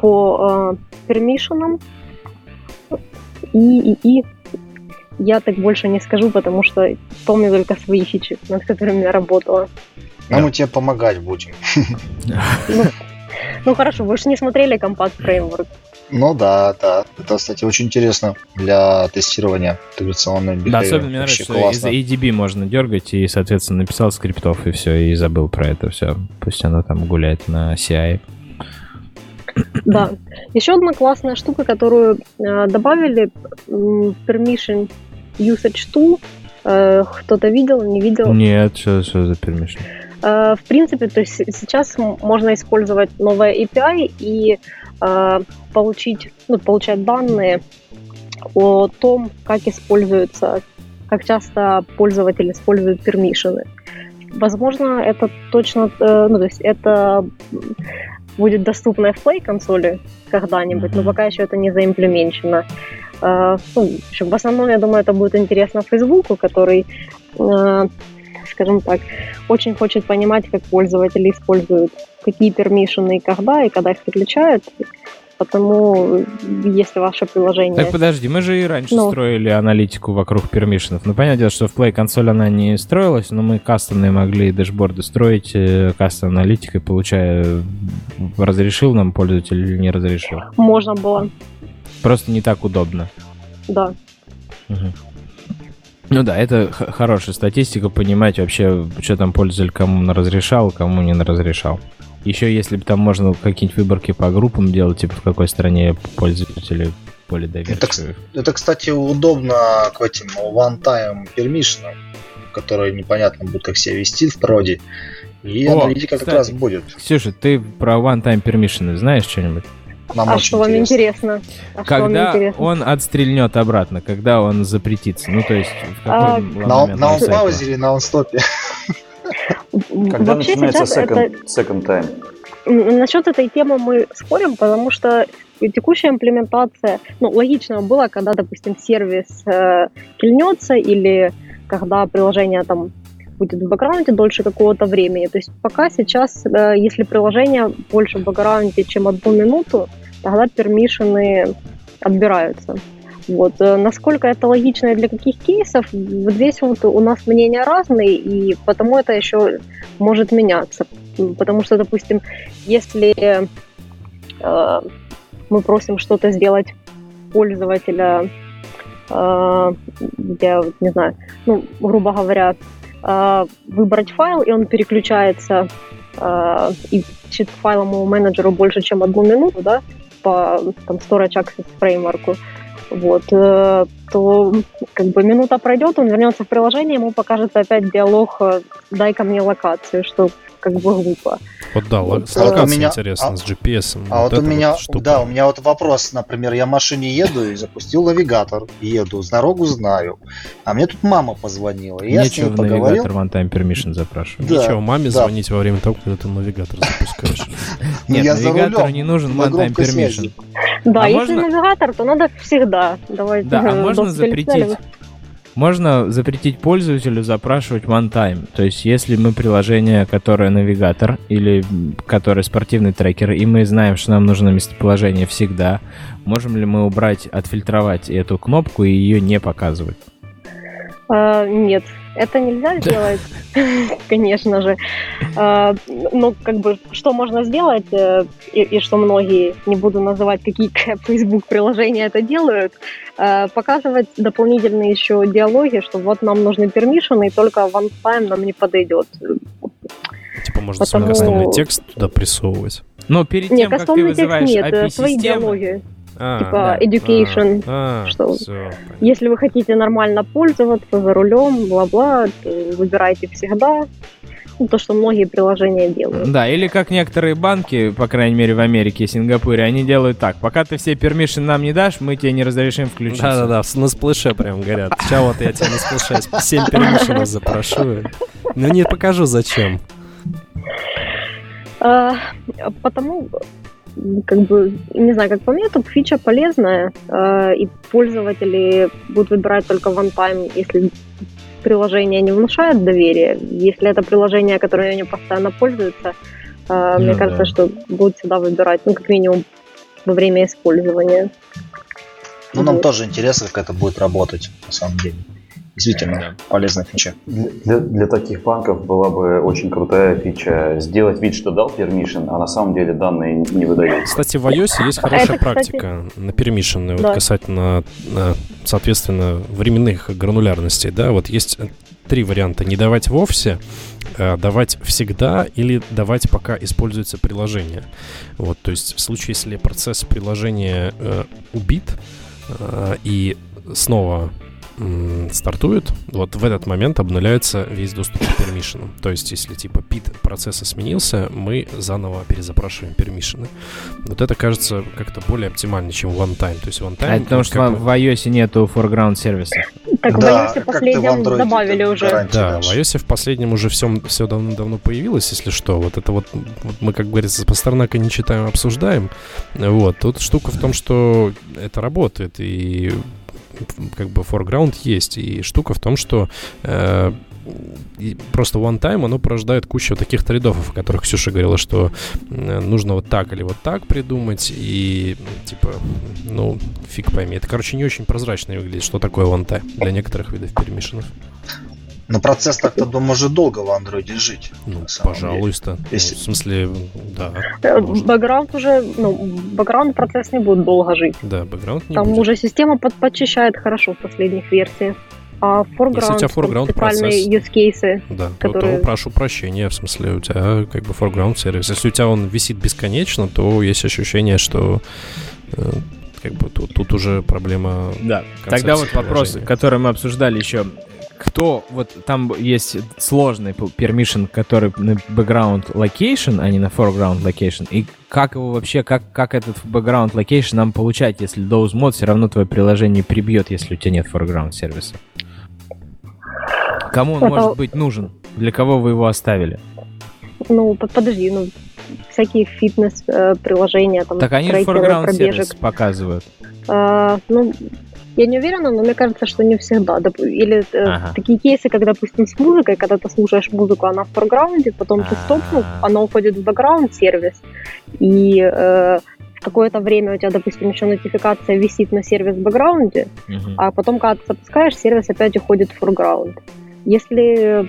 по э, пермишенам. И, и, и я так больше не скажу, потому что помню только свои фичи, над которыми я работала. А Да. мы тебе помогать будем. Ну, ну хорошо, вы же не смотрели Compact Framework. Ну да, да. Это, кстати, очень интересно для тестирования интеграционной Да, behavior. особенно мне нравится, что из. ADB можно дергать и, соответственно, написал скриптов и все, и забыл про это все. Пусть оно там гуляет на CI. Да. Еще одна классная штука, которую э, добавили, м, Permission Usage Tool. Э, кто-то видел, не видел? Нет, что, что за permission? Э, В принципе, то есть сейчас можно использовать новое API и э, получить, ну, получать данные о том, как используются, как часто пользователь использует пермишины. Возможно, это точно, ну, то есть это будет доступно в Play консоли когда-нибудь, но пока еще это не заимплементировано. Э, ну, в общем, в основном, я думаю, это будет интересно Фейсбуку, который, э, скажем так, очень хочет понимать, как пользователи используют какие пермишины и когда, и когда их подключают. Потому если ваше приложение... Так подожди, мы же и раньше Ну. строили аналитику вокруг пермишенов. Ну, понятное дело, что в Play консоль она не строилась, но мы кастомные могли дэшборды строить э, кастом аналитикой, получая, разрешил нам пользователь или не разрешил. Можно было. Просто не так удобно. Да. Угу. Ну да, это хорошая статистика, понимать вообще, что там пользователь кому разрешал, кому не разрешал. Еще если бы там можно какие-нибудь выборки по группам делать, типа в какой стране пользователи более доверчивы. Это, это кстати, удобно к этим one-time permission, которые непонятно будут как себя вести в проде. И О, аналитика кстати, как раз будет. Ксюша, ты про one-time permission знаешь что-нибудь? Нам а что вам интересно? А когда вам интересно? он отстрельнет обратно, когда он запретится? Ну, то есть, в какой а, на, на онпаузе или на онстопе? Когда Вообще начинается second, это... second time? Насчет этой темы мы спорим, потому что текущая имплементация, ну, логично было, когда, допустим, сервис э, кильнется или когда приложение там будет в бэкграунде дольше какого-то времени. То есть пока сейчас, э, если приложение больше в бэкграунде, чем одну минуту, тогда пермишины отбираются. Вот. Э, насколько это логично и для каких кейсов, вот здесь вот у нас мнения разные, и потому это еще может меняться. Потому что, допустим, если э, мы просим что-то сделать пользователя, э, где, не знаю, ну, грубо говоря, выбрать файл, и он переключается э, и ищет файловому менеджеру больше, чем одну минуту, да, по там, Storage Access фреймворку, вот, э, то как бы минута пройдет, он вернется в приложение, ему покажется опять диалог э, «дай-ка мне локацию», что как бы глупо. Вот да, вот, с локацией меня, интересно, а, с GPS. А вот, вот у меня, вот да, у меня вот вопрос, например, я в машине еду и запустил навигатор, еду, с дорогу знаю, а мне тут мама позвонила, и я Нечего с ней поговорил. навигатор one time permission запрашивать. Да, Ничего, маме да. звонить во время того, когда ты навигатор запускаешь. Нет, навигатору не нужен one time permission. Да, а если навигатор, то надо всегда. Давайте. Да, а можно запретить можно запретить пользователю запрашивать one-time. То есть, если мы приложение, которое навигатор или которое спортивный трекер, и мы знаем, что нам нужно местоположение всегда, можем ли мы убрать, отфильтровать эту кнопку и ее не показывать? А, нет, это нельзя сделать, конечно же. А, но как бы что можно сделать, э, и, и что многие, не буду называть, какие Facebook приложения это делают, э, показывать дополнительные еще диалоги, что вот нам нужны пермишины, и только one time нам не подойдет. Типа можно Потому... свой кастомный текст туда прессовывать. Но перед тем, нет, как ты вызываешь нет, API свои диалоги. А, типа да. education, а, а, что все, если вы хотите нормально пользоваться за рулем, бла-бла, выбирайте всегда. Ну, то, что многие приложения делают. Да, или как некоторые банки, по крайней мере в Америке и Сингапуре, они делают так. Пока ты все permission нам не дашь, мы тебе не разрешим включиться. Да-да-да, на сплэше прям горят. Сейчас вот я тебе на сплэше 7 пермишн запрошу. Ну не покажу зачем. А, потому как бы, не знаю, как по мне, тут фича полезная, э, и пользователи будут выбирать только one-time, если приложение не внушает доверия. Если это приложение, которое они постоянно пользуются, э, ну, мне да. кажется, что будут всегда выбирать, ну, как минимум, во время использования. Ну, нам тоже интересно, как это будет работать, на самом деле действительно да. полезная фича. Для, для таких банков была бы очень крутая фича сделать вид, что дал permission, а на самом деле данные не выдает. Кстати, в iOS есть хорошая Это, практика кстати... на permission, да. вот касательно, соответственно, временных гранулярностей. Да, вот есть три варианта. Не давать вовсе, а давать всегда или давать пока используется приложение. Вот, то есть в случае, если процесс приложения э, убит э, и снова стартует, вот в этот момент обнуляется весь доступ к пермишинам. То есть, если типа пит процесса сменился, мы заново перезапрашиваем пермишины. Вот это кажется как-то более оптимально, чем one-time. То есть one-time... А потому что в iOS нету foreground сервиса. Так да, в iOS последнем добавили уже. Да, в iOS в последнем уже все, все давно-давно появилось, если что. Вот это вот, вот мы, как говорится, по Пастернака не читаем, обсуждаем. Вот. Тут штука в том, что это работает, и как бы foreground есть. И штука в том, что э, просто one time оно порождает кучу таких трейдов, о которых Ксюша говорила, что э, нужно вот так или вот так придумать, и типа, ну, фиг пойми. Это, короче, не очень прозрачно выглядит, что такое one time для некоторых видов перемешанных. Но процесс так-то может долго в андроиде жить. Ну, пожалуйста. Ну, Если... Ну, в смысле, да. Э, бэкграунд уже, ну, бэкграунд процесс не будет долго жить. Да, бэкграунд не Там будет. уже система под, подчищает хорошо в последних версиях. А foreground, Если у тебя foreground процесс, use cases, да, которые... то, то прошу прощения, в смысле, у тебя как бы foreground сервис. Если у тебя он висит бесконечно, то есть ощущение, что э, как бы тут, тут уже проблема. Да. Тогда вот вопрос, который мы обсуждали еще. Кто, вот там есть сложный permission, который на background location, а не на foreground location, и как его вообще, как, как этот background location нам получать, если those mod все равно твое приложение прибьет, если у тебя нет foreground сервиса? Кому он Это... может быть нужен? Для кого вы его оставили? Ну, подожди, ну, всякие фитнес-приложения, там, Так они foreground сервис показывают. А, ну, я не уверена, но мне кажется, что не всегда. Или э, ага. такие кейсы, как, допустим, с музыкой, когда ты слушаешь музыку, она в форграунде, потом ты стопнул, она уходит в бэкграунд сервис, и э, какое-то время у тебя, допустим, еще нотификация висит на сервис в бэкграунде, угу. а потом, когда ты запускаешь, сервис опять уходит в форграунд. Если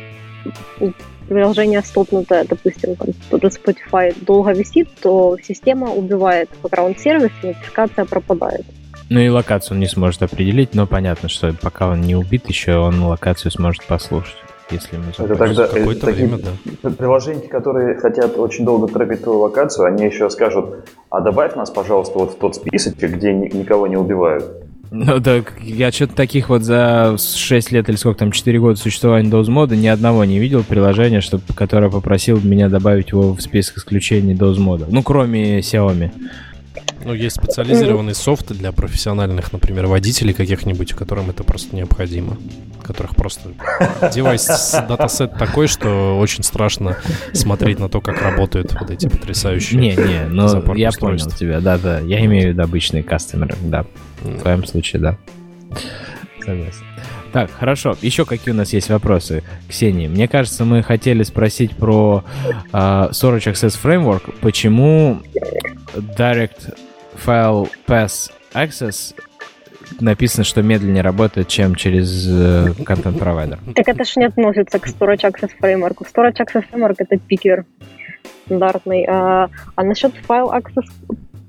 приложение стопнутое, допустим, там, тот же Spotify долго висит, то система убивает бэкграунд-сервис, и нотификация пропадает. Ну и локацию он не сможет определить, но понятно, что пока он не убит еще, он локацию сможет послушать. Если мы Это тогда какое-то такие время, да. приложения, которые хотят очень долго трекать твою локацию, они еще скажут, а добавь нас, пожалуйста, вот в тот список, где никого не убивают. Ну да, я что-то таких вот за 6 лет или сколько там, 4 года существования DOS-мода ни одного не видел приложения, чтобы, которое попросил меня добавить его в список исключений DOS-мода. Ну, кроме Xiaomi. Ну, есть специализированный софт для профессиональных, например, водителей каких-нибудь, которым это просто необходимо. Которых просто девайс датасет такой, что очень страшно смотреть на то, как работают вот эти потрясающие Не, не, ну я понял тебя, да-да. Я имею в виду обычные кастомеры, да. В твоем случае, да. Согласен. Так, хорошо. Еще какие у нас есть вопросы, Ксении? Мне кажется, мы хотели спросить про uh, Storage Access Framework. Почему Direct File Pass Access написано, что медленнее работает, чем через uh, Content Provider? Так это же не относится к Storage Access Framework. Storage Access Framework это пикер стандартный. А, а насчет File Access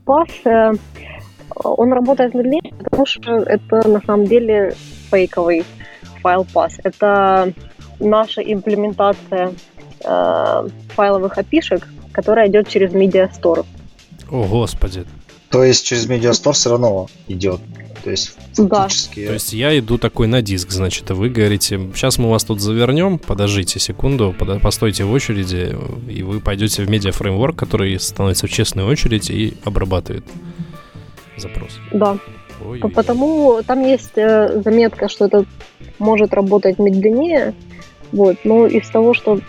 Pass, э, он работает медленнее, потому что это на самом деле фейковый файл пас. Это наша имплементация э, файловых опишек, которая идет через Media Store. О, господи. То есть через Media Store все равно идет. То есть фактически... Да. То есть я иду такой на диск, значит, а вы говорите, сейчас мы вас тут завернем, подождите секунду, под... постойте в очереди, и вы пойдете в медиа фреймворк, который становится в честную очередь и обрабатывает запрос. Да. Ой. Потому там есть э, заметка, что это может работать медленнее. Вот. Но из того, что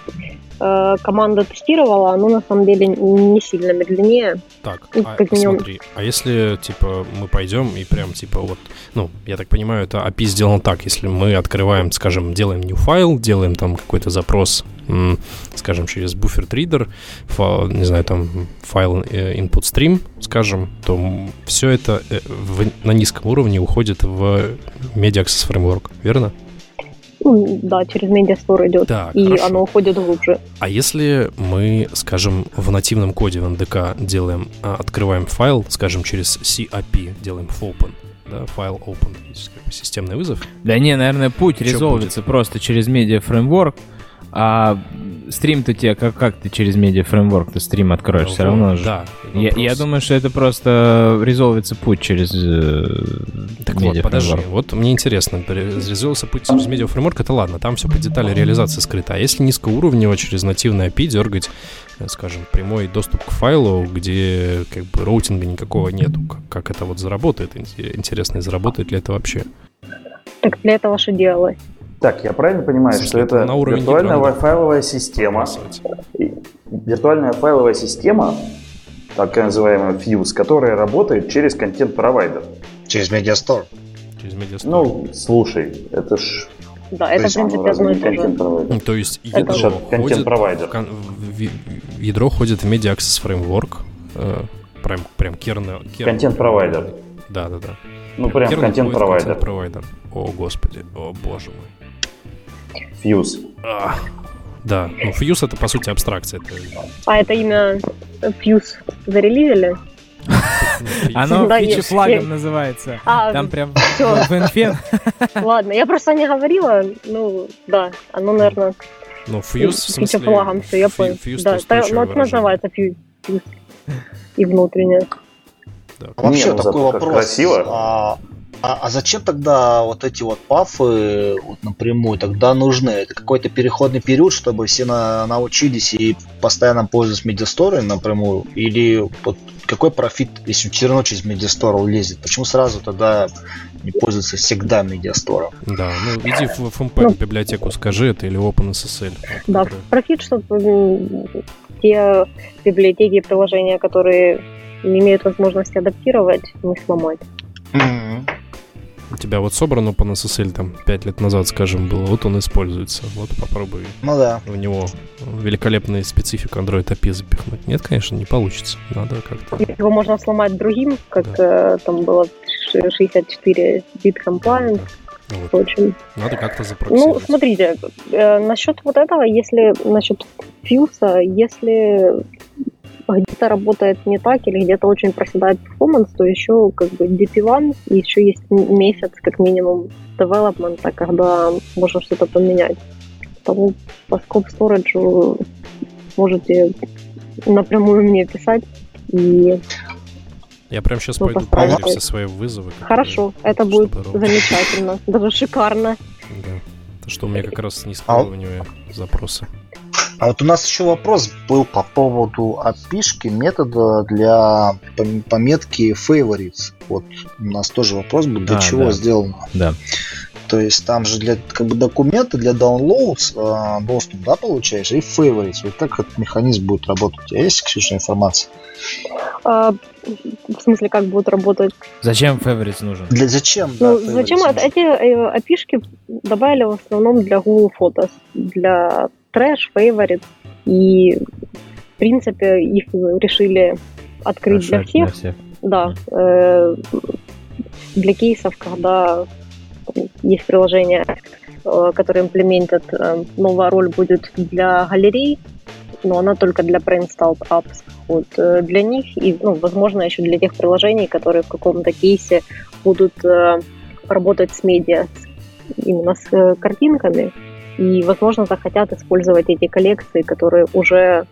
э, команда тестировала, оно на самом деле не сильно медленнее. Так, ну, а, как минимум... смотри, а если, типа, мы пойдем и прям, типа, вот, ну, я так понимаю, это API сделано так, если мы открываем, скажем, делаем new файл, делаем там какой-то запрос, скажем, через Reader, файл, не знаю, там, файл э, input stream, скажем, то все это э, в, на низком уровне уходит в Media Access Framework, верно? Ну, да, через медиастор идет, так, и хорошо. оно уходит глубже. А если мы, скажем, в нативном коде в NDK делаем, а, открываем файл, скажем, через CAP, делаем open, да, файл open, системный вызов? Да не, наверное, путь резолвится просто через медиа фреймворк, а стрим-то тебе, как, как ты через медиа фреймворк ты стрим откроешь, ну, все равно же. Да. Я, я думаю, что это просто резолвится путь через э, Так вот, подожди, вот мне интересно, резолвился путь через медиа фреймворк, это ладно, там все по детали реализации скрыто. А если низкоуровнево через нативный API дергать, э, скажем, прямой доступ к файлу, где как бы роутинга никакого нету, как, как это вот заработает, интересно, и заработает ли это вообще? Так для этого что делалось? Так, я правильно понимаю, что это на виртуальная файловая система. Виртуальная файловая система, так называемая Fuse, которая работает через контент-провайдер. Через Mediastore. Через Mediastore. Ну, слушай, это ж да, это, в принципе, одно и то же. Ну, то есть ядро это ходит, кон, в, ядро ходит в Media Access Framework, э, прям, прям керна... Контент-провайдер. Да, да, да. Ну, прям контент-провайдер. Контент-провайдер. О, господи, о, боже мой. Fuse. А, да, ну Fuse это по сути абстракция. Это... А это имя Fuse зарелизили? Оно да, фичи флагом называется. А, Там прям в инфе. Ладно, я просто не говорила. Ну, да, оно, наверное... Ну, Fuse в смысле... флагом, все, я понял. Да, но это называется Fuse. И внутреннее. Вообще такой вопрос. Красиво. А, а, зачем тогда вот эти вот пафы вот напрямую тогда нужны? Это какой-то переходный период, чтобы все на, научились и постоянно пользоваться медиасторой напрямую? Или вот какой профит, если все равно через медиастор улезет? Почему сразу тогда не пользуется всегда медиастором? Да, ну иди в FMP ну, библиотеку скажи это или OpenSSL. Да, который... профит, чтобы те библиотеки и приложения, которые не имеют возможности адаптировать, не сломать. Mm-hmm у тебя вот собрано по NSSL там 5 лет назад, скажем, было, вот он используется. Вот попробуй ну, да. в него великолепную специфику Android API запихнуть. Нет, конечно, не получится. Надо как-то... Его можно сломать другим, как да. э, там было 64 бит compliance. Вот. Очень. Надо как-то запрограммировать. Ну, смотрите, э, насчет вот этого, если насчет FUSE а, если где-то работает не так или где-то очень проседает performance, то еще как бы DP1 и еще есть месяц как минимум development а, когда можно что-то поменять. Потому по Scope Storage можете напрямую мне писать и я прям сейчас пойду проверю все свои вызовы. Хорошо, это будет замечательно, даже шикарно. Да. То, что у меня как раз не складывание а... А вот у нас еще вопрос был по поводу отпишки метода для пометки favorites. Вот у нас тоже вопрос был, для а, чего да. сделано. Да. То есть там же для как бы документа для downloads э, доступ, да, получаешь, и favorites. Вот как этот механизм будет работать? А есть, Ксюша, информация? А, в смысле, как будет работать? Зачем favorites нужен? Для зачем? Ну, да, зачем эти э, опишки добавили в основном для Google Photos, для трэш, фейворит. И, в принципе, их решили открыть для всех. для всех. Да. Э, для кейсов, когда есть приложение, э, которое имплементит, э, новая роль будет для галерей, но она только для pre-installed apps. Вот, э, для них и, ну, возможно, еще для тех приложений, которые в каком-то кейсе будут э, работать с медиа, именно с э, картинками и, возможно, захотят использовать эти коллекции, которые уже,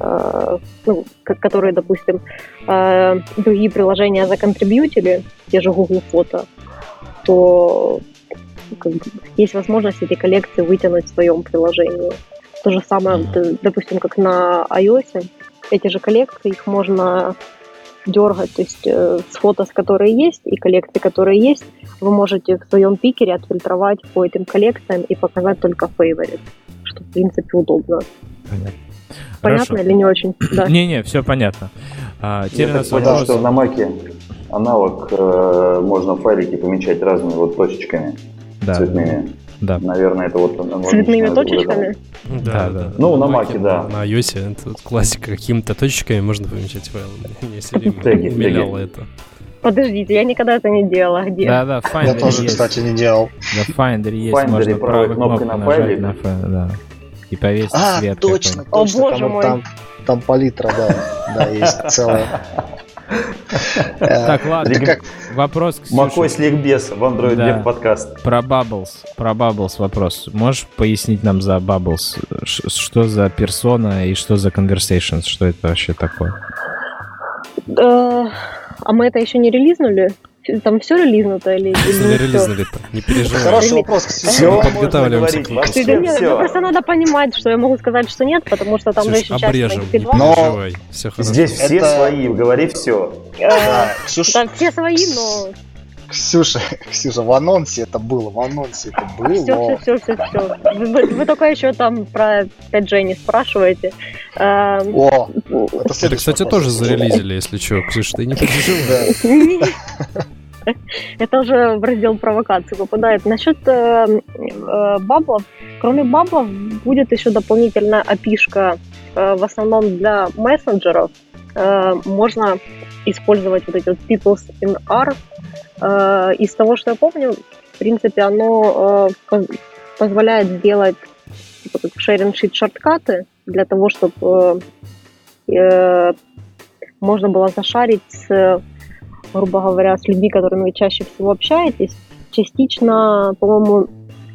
э, ну, которые, допустим, э, другие приложения законтрибьютили, те же Google Фото, то как бы, есть возможность эти коллекции вытянуть в своем приложении. То же самое, допустим, как на iOS, эти же коллекции, их можно дергать, то есть э, с фото, с которые есть, и коллекции, которые есть, вы можете в своем пикере отфильтровать по этим коллекциям и показать только фейворит, что, в принципе, удобно. Понятно. Понятно Хорошо. или не очень? Не-не, все понятно. А, теперь Я так понял, вопрос... что на Маке аналог э, можно файлики помечать разными вот точечками да. цветными. Да. Наверное, это вот... Цветными точечками? Да, да. Ну, на маке, да. На iOS это классика. Какими-то точечками можно помечать файлы. Меня все время умиляло это. Подождите, я никогда это не делала. Где? Да, да, в Finder Я тоже, есть. кстати, не делал. Да, в Finder есть. В Finder можно правой кнопкой на файле. На файл, да. И повесить а, свет точно, точно. О, боже там, мой. Там, там палитра, да. Да, есть целая. Так, ладно. Как... Вопрос к Макой с ликбез в Android да. Dev подкаст. Про Bubbles. Про Bubbles вопрос. Можешь пояснить нам за Bubbles? Что за персона и что за Conversations? Что это вообще такое? А мы это еще не релизнули? Там все релизнуто или, или не релизнули-то? Не переживай. Хороший вопрос. Все подготавливаемся. Все, да нет, все. просто надо понимать, что я могу сказать, что нет, потому что там Ксюш, же еще обрежем, не переживай. Все хорошо. Здесь все Это... свои, говори все. Да, все свои, но Ксюша, Ксюша, в анонсе это было, в анонсе это было. Все, все, все, все, все. Вы, вы только еще там про 5G не спрашиваете. Эм, О, это, это кстати, тоже зарелизили, если что. Ксюша, ты не переживай. Это уже в раздел провокации попадает. Насчет э, э, баблов, кроме баблов, будет еще дополнительная опишка э, в основном для мессенджеров. Э, можно использовать вот эти вот peoples in R, Э, из того, что я помню, в принципе, оно э, позволяет сделать типа, как sharing sheet шорткаты для того, чтобы э, можно было зашарить с, грубо говоря, с людьми, которыми вы чаще всего общаетесь. Частично, по-моему,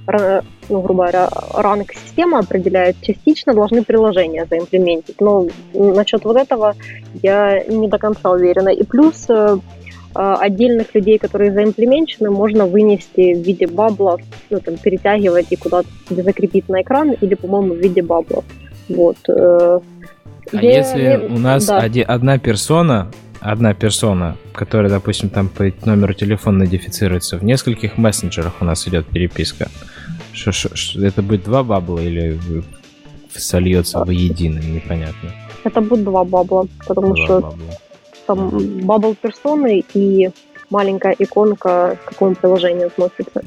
ну, грубо говоря, ранг система определяет, частично должны приложения заимплементить. Но насчет вот этого я не до конца уверена. И плюс э, э, отдельных людей, которые заимплеменчены, можно вынести в виде баблов, ну, там, перетягивать и куда-то закрепить на экран, или, по-моему, в виде баблов. Вот. Э, а я, если у нас да. оди, одна персона, одна персона, которая, допустим, там по номеру телефона идентифицируется, в нескольких мессенджерах у нас идет переписка, что, что, что, это будет два бабла или сольется в воедино, непонятно. Это будет два бабла, потому два что бабла. там бабл персоны и маленькая иконка, к какому приложению относится.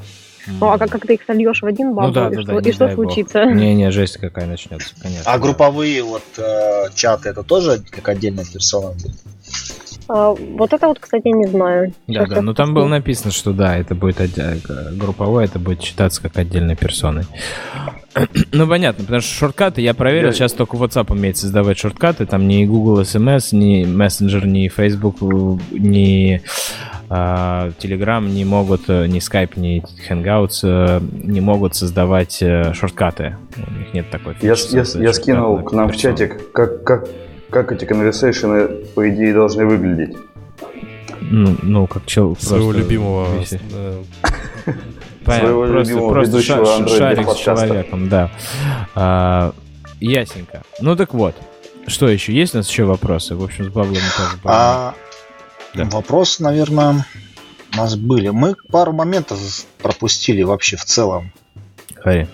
Ну, а как, как ты их сольешь в один бабл, ну, да, и, да, что, да, и что случится? Не-не, жесть какая начнется, конечно. А групповые вот э, чаты, это тоже как отдельная персона будет? А, вот это вот, кстати, не знаю. Да, Сейчас да, но там было написано, что да, это будет отдель... групповой, это будет считаться как отдельной персоной. ну, понятно, потому что шорткаты я проверил, сейчас только WhatsApp умеет создавать шорткаты, там ни Google SMS, ни Messenger, ни Facebook, ни а, Telegram не могут, э, ни Skype, ни Hangouts э, не могут создавать э, шорткаты. У них нет такой Я, я, я скинул к нам в чатик, как, как, как эти конверсейшены, по идее, должны выглядеть? Ну, ну как чел... Своего любимого... Своего просто, любимого ведущего ша- шарик с человеком, да. А, ясненько. Ну так вот. Что еще? Есть у нас еще вопросы? В общем, с Баблом тоже. А, да. Вопросы, наверное, у нас были. Мы пару моментов пропустили вообще в целом. Хари.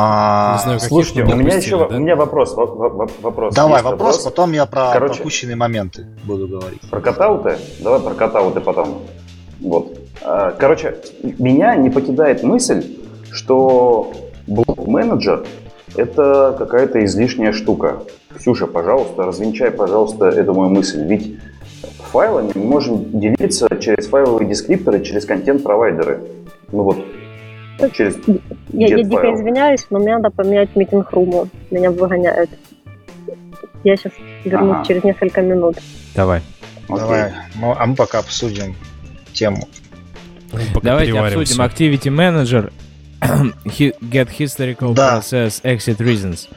А, не знаю, слушайте, у меня еще да? у меня вопрос. вопрос Давай вопрос, вопрос, потом я про Короче, пропущенные моменты буду говорить. Про катауты? Давай про катауты потом. Вот. А, короче, меня не покидает мысль, что блок-менеджер это какая-то излишняя штука. Ксюша, пожалуйста, развенчай, пожалуйста, эту мою мысль. Ведь файлами мы можем делиться через файловые дескрипторы, через контент-провайдеры. Ну вот, Через я, я дико извиняюсь, но мне надо поменять митинг-руму. Меня выгоняют. Я сейчас вернусь ага. через несколько минут. Давай. Давай. Ну, а мы пока обсудим тему. Давайте обсудим Activity Manager, Get Historical да. Process, Exit Reasons.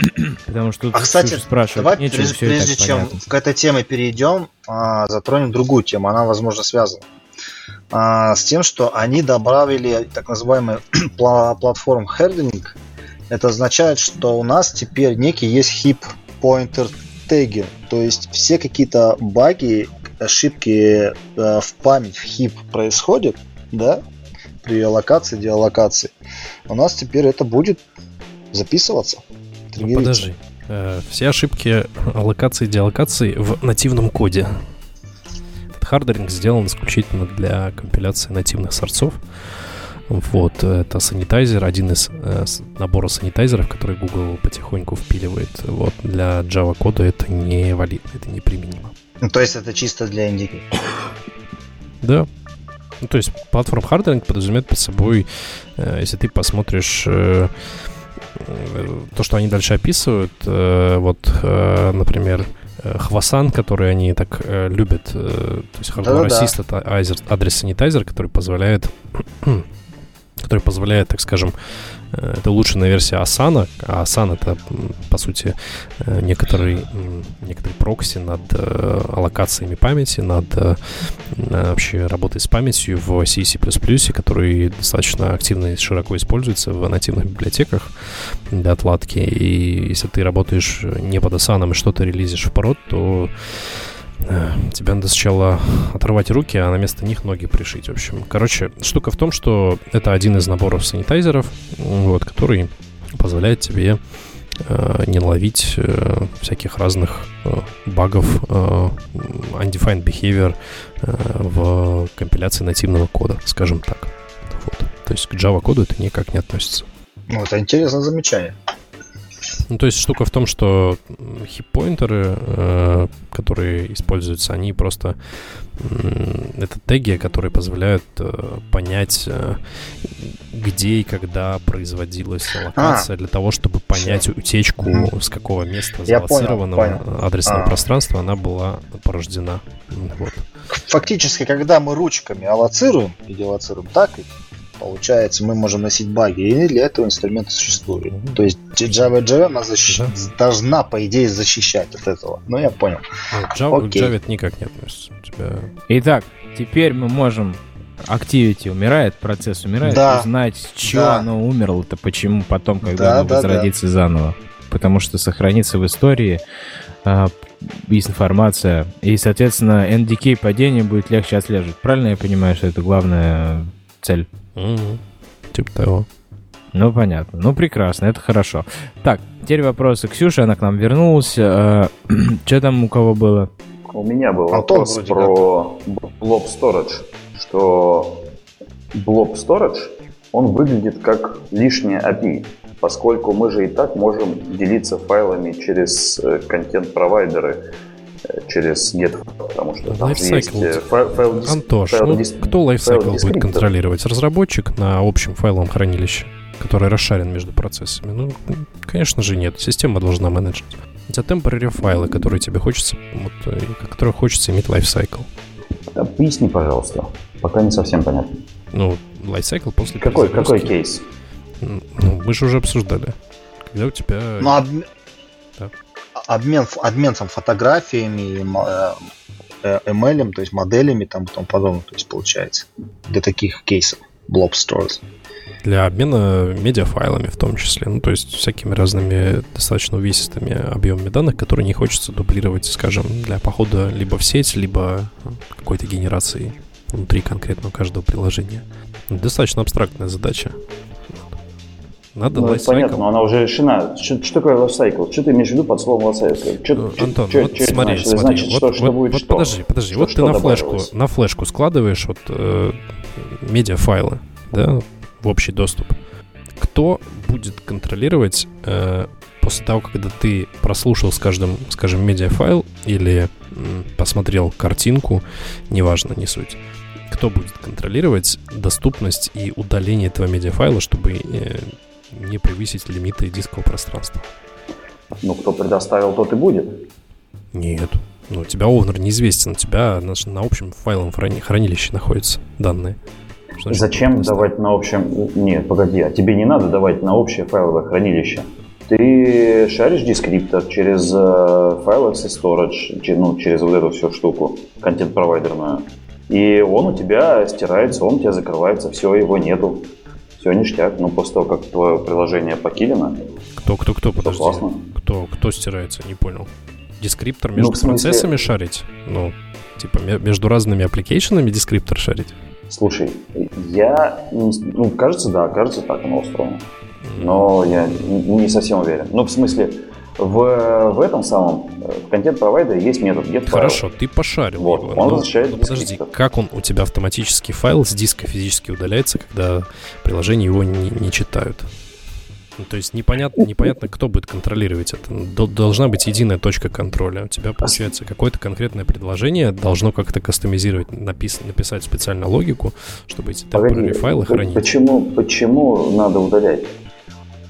Потому что тут а, кстати, спрашивают. Давай, Нечего, прежде, прежде чем понятно. к этой теме перейдем, а, затронем другую тему. Она, возможно, связана с тем, что они добавили так называемый платформ хердинг. Это означает, что у нас теперь некий есть хип pointer теги, то есть все какие-то баги, ошибки э, в память в heap происходят, да, при локации, деаллокации. У нас теперь это будет записываться. Ну, подожди. Э, все ошибки аллокации, деаллокации в нативном коде hardening сделан исключительно для компиляции нативных сорцов. Вот, это sanitizer, один из э, набора санитайзеров, который Google потихоньку впиливает. Вот, для Java кода это не валидно, это неприменимо. Ну, то есть это чисто для NDK? Да. Ну, то есть platform hardening подразумевает под собой, э, если ты посмотришь э, э, то, что они дальше описывают, э, вот, э, например, HWASan, который они так э, любят. Э, то есть Hardware Assisted Address Sanitizer, который позволяет который позволяет, так скажем, Э, это улучшенная версия ASan а, а ASan это, по сути, э, некоторый, некоторый прокси над э, аллокациями памяти, над вообще работой с памятью в C++, который достаточно активно и широко используется в нативных библиотеках для отладки. И если ты работаешь не под Asana и что-то релизишь в пород, то Тебе надо сначала оторвать руки, а на место них ноги пришить. В общем, короче, штука в том, что это один из наборов санитайзеров, вот, который позволяет тебе э, не ловить э, всяких разных э, багов э, undefined behavior э, в компиляции нативного кода, скажем так. Вот. То есть к Java коду это никак не относится. Ну, это интересное замечание. Ну, то есть штука в том, что хип-поинтеры, э, которые используются, они просто... Э, это теги, которые позволяют э, понять... Э, где и когда производилась локация, а. для того, чтобы понять Все. утечку, с какого места залоцированного адресного а. пространства она была порождена. Вот. Фактически, когда мы ручками аллоцируем или аллоцируем так, получается, мы можем носить баги, и для этого инструмента существует. Mm-hmm. То есть Java JVM она защищ... да. должна, по идее, защищать от этого. Ну, я понял. Нет, Java, Окей. Java никак не относится. Тебя... Итак, теперь мы можем Activity умирает, процесс умирает, да. узнать, что да. оно умерло-то, почему потом, когда да, оно да, возродится да. заново. Потому что сохранится в истории э, информация, и, соответственно, NDK падение будет легче отслеживать. Правильно я понимаю, что это главная цель? Угу. Типа того. Ну, понятно. Ну, прекрасно, это хорошо. Так, теперь вопросы. Ксюша, она к нам вернулась. Э, что там у кого было? У меня был вопрос про Blob Storage, что Blob Storage, он выглядит как лишняя API, поскольку мы же и так можем делиться файлами через э, контент-провайдеры через get, потому что там lifecycle. есть э, файл, Антош, файл, ну, кто lifecycle будет контролировать? Разработчик на общем файловом хранилище, который расшарен между процессами? Ну, конечно же нет. Система должна менеджить. У тебя temporary файлы, которые тебе хочется, вот, э, которые хочется иметь lifecycle. Поясни, пожалуйста. Пока не совсем понятно. Ну, lifecycle после Какой, какой кейс? Ну, мы же уже обсуждали. Когда у тебя... Ну, об... да обмен, обмен там, фотографиями, ML, э, то есть моделями там и тому подобное, то есть получается для таких кейсов Blob Stores. Для обмена медиафайлами в том числе, ну то есть всякими разными достаточно увесистыми объемами данных, которые не хочется дублировать, скажем, для похода либо в сеть, либо какой-то генерации внутри конкретного каждого приложения. Достаточно абстрактная задача. Надо ну, понятно, но она уже решена. Что, что такое лайфсайкл? Что ты имеешь в виду под словом лайфсайкл? Что, ну, Антон, что, вот что смотри, значит? смотри. Значит, вот, что, вот, что будет вот что? Подожди, подожди. Что, вот что ты на флешку, на флешку складываешь вот э, медиафайлы, да, в общий доступ. Кто будет контролировать э, после того, когда ты прослушал, скажем, скажем, медиафайл или м, посмотрел картинку, неважно, не суть, кто будет контролировать доступность и удаление этого медиафайла, чтобы э, не превысить лимиты дискового пространства. Ну, кто предоставил, тот и будет. Нет. Ну, у тебя овнер неизвестен, у тебя на, на общем файловом храни, хранилище находятся данные. Что Зачем давать на общем... Нет, погоди, а тебе не надо давать на общее файловое хранилище. Ты шаришь дескриптор через э, File Access Storage, ну, через вот эту всю штуку, контент-провайдерную. И он у тебя стирается, он у тебя закрывается, все, его нету все ништяк. Но после того, как твое приложение покилено, кто, кто, кто, подожди, классно. кто, кто стирается, не понял. Дескриптор между ну, смысле... процессами шарить? Ну, типа между разными аппликейшенами дескриптор шарить? Слушай, я, ну, кажется, да, кажется, так оно устроено. Но я не совсем уверен. Ну, в смысле, в, в этом самом, в контент-провайдере есть метод get Хорошо, ты пошарил вот, его. Он но, возвращает но подожди, как он у тебя автоматически файл с диска физически удаляется, когда приложения его не, не читают? Ну, то есть непонятно, непонятно, кто будет контролировать это. Должна быть единая точка контроля. У тебя, получается, какое-то конкретное предложение должно как-то кастомизировать, напис, написать специально логику, чтобы эти темporary файлы хранить. Почему, почему надо удалять?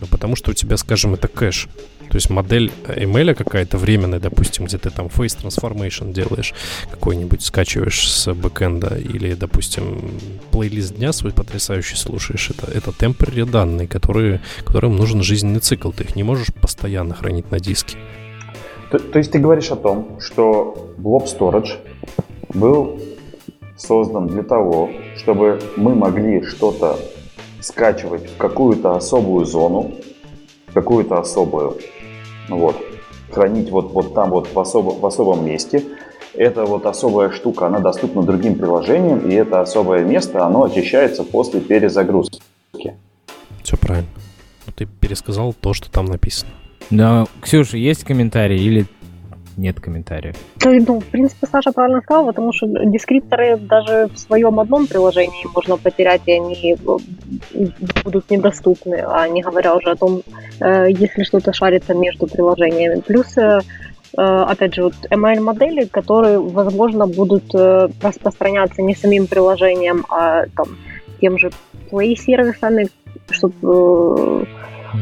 Ну, потому что у тебя, скажем, это кэш. То есть модель ML какая-то временная, допустим, где ты там face transformation делаешь, какой-нибудь скачиваешь с бэкэнда, или, допустим, плейлист дня свой потрясающий слушаешь, это, это temporary данные, которые, которым нужен жизненный цикл. Ты их не можешь постоянно хранить на диске. То, то есть ты говоришь о том, что Blob Storage был создан для того, чтобы мы могли что-то скачивать в какую-то особую зону, какую-то особую вот. Хранить вот, вот там вот в, особо, в особом месте. Это вот особая штука, она доступна другим приложениям, и это особое место, оно очищается после перезагрузки. Все правильно. Ты пересказал то, что там написано. Да, Ксюша, есть комментарии или нет комментариев. Ну, в принципе, Саша правильно сказал, потому что дескрипторы даже в своем одном приложении можно потерять, и они будут недоступны, а не говоря уже о том, э, если что-то шарится между приложениями. Плюс э, э, опять же, вот ML-модели, которые, возможно, будут распространяться не самим приложением, а там, тем же свои сервисами, чтобы э,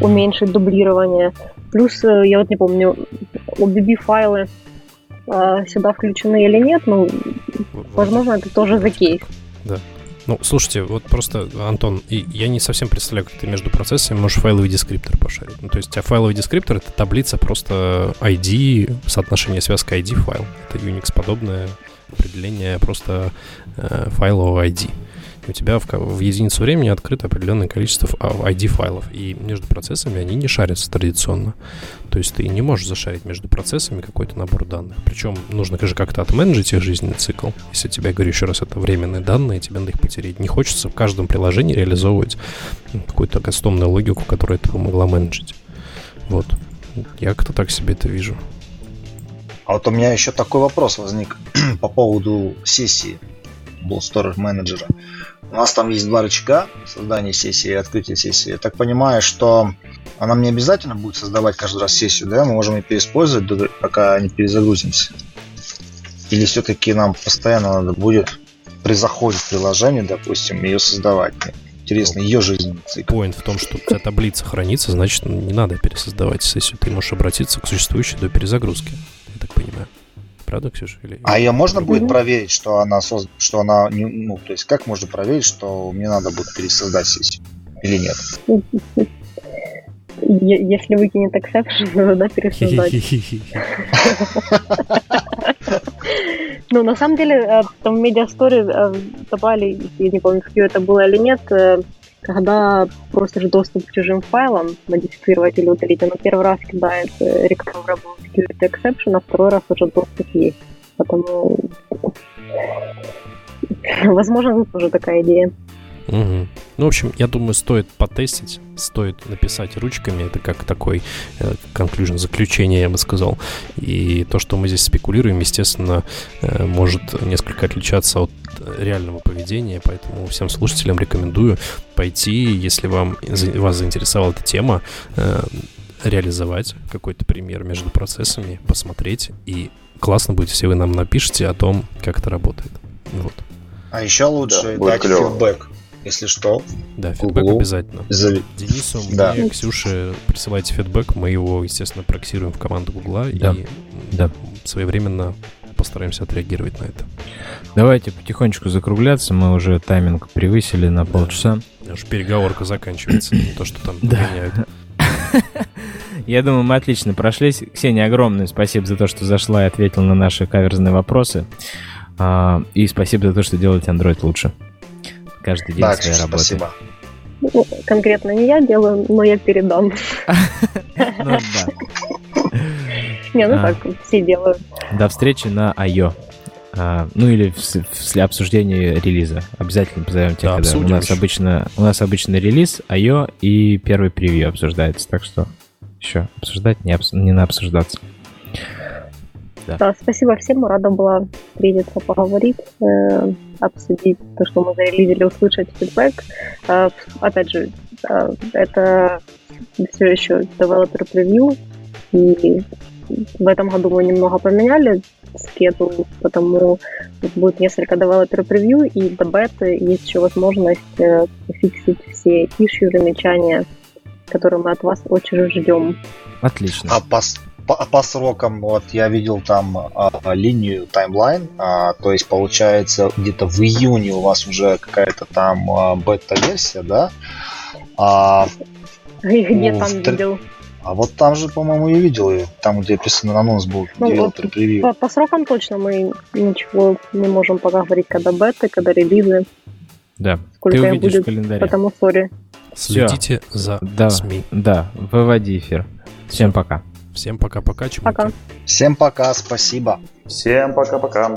уменьшить дублирование. Плюс, э, я вот не помню, OBB-файлы э, сюда включены или нет, но, возможно, это тоже за кейс. Да. Ну, слушайте, вот просто, Антон, и я не совсем представляю, как ты между процессами можешь файловый дескриптор пошарить. Ну, то есть, а файловый дескриптор — это таблица просто ID, соотношение связка ID файл. Это Unix-подобное определение просто э, файлового ID у тебя в, в единицу времени открыто определенное количество ID-файлов, и между процессами они не шарятся традиционно. То есть ты не можешь зашарить между процессами какой-то набор данных. Причем нужно же как-то отменеджить их жизненный цикл. Если тебе, говорю еще раз, это временные данные, тебе надо их потерять. Не хочется в каждом приложении реализовывать какую-то кастомную логику, которая это могла менеджить. Вот. Я как-то так себе это вижу. А вот у меня еще такой вопрос возник по поводу сессии Blood Storage менеджера. У нас там есть два рычага создания сессии и открытия сессии. Я так понимаю, что она мне обязательно будет создавать каждый раз сессию, да? Мы можем ее переиспользовать, пока не перезагрузимся. Или все-таки нам постоянно надо будет при заходе в приложение, допустим, ее создавать. Интересно, ее жизненный цикл. Point в том, что у тебя таблица хранится, значит, не надо пересоздавать сессию. Ты можешь обратиться к существующей до перезагрузки, я так понимаю. Правда, Ксюша? Или... А ее можно будет проверить, что она создана, что она, ну, то есть как можно проверить, что мне надо будет пересоздать сессию или нет? Если выкинет exception, надо пересоздать. Ну, на самом деле, э, там в медиасторе э, добавили, я не помню, какие это было или нет, э, когда просишь доступ к чужим файлам, модифицировать или удалить, оно первый раз кидает recoverable security exception, а второй раз уже доступ есть. Потому, возможно, тут тоже такая идея. Угу. Ну, в общем, я думаю, стоит потестить, стоит написать ручками, это как такой э, conclusion, заключение, я бы сказал. И то, что мы здесь спекулируем, естественно, э, может несколько отличаться от реального поведения, поэтому всем слушателям рекомендую пойти, если вам, вас заинтересовала эта тема, э, реализовать какой-то пример между процессами, посмотреть, и классно будет, если вы нам напишите о том, как это работает. Вот. А еще лучше да, дать клево. фидбэк если что. Да, фидбэк Google. обязательно. За... Денису, да. мне, Ксюше присылайте фидбэк, мы его, естественно, проксируем в команду Гугла да. и да. своевременно постараемся отреагировать на это. Давайте потихонечку закругляться, мы уже тайминг превысили на полчаса. Аж переговорка заканчивается, не то, что там поменяют. Я думаю, мы отлично прошлись. Ксения, огромное спасибо за то, что зашла и ответила на наши каверзные вопросы. А, и спасибо за то, что делаете Android лучше каждый день да, своей работы. Спасибо. Ну, конкретно не я делаю, но я передам. Ну да. Не, ну а. так, все делают. До встречи на I.O. А, ну или в, обсуждении релиза. Обязательно позовем тех, когда у нас обычно у нас обычно релиз, I.O. и первый превью обсуждается, так что еще обсуждать не, обс... не на обсуждаться. Да. да, спасибо всем, рада была встретиться, поговорить. Э, обсудить то, что мы зарелизили, услышать фидбэк. А, опять же, а, это все еще developer preview, и в этом году мы немного поменяли скету, потому будет несколько developer preview, и до беты есть еще возможность э, фиксить все ишью, замечания, которые мы от вас очень ждем. Отлично. А по, по, по срокам, вот я видел там а, линию таймлайн, а, то есть получается где-то в июне у вас уже какая-то там а, бета-версия, да? А, Где ну, там в... видел? А вот там же, по-моему, я видел ее, там, где описан анонс был, ну, вот превью. По, по срокам точно мы ничего не можем пока говорить, когда беты, когда релизы. Да, Сколько ты увидишь будет, в календаре. Потому сори. Следите Все. за да, СМИ. Да, выводи эфир. Всем пока. Всем пока-пока, Пока. Всем пока, спасибо. Всем пока-пока.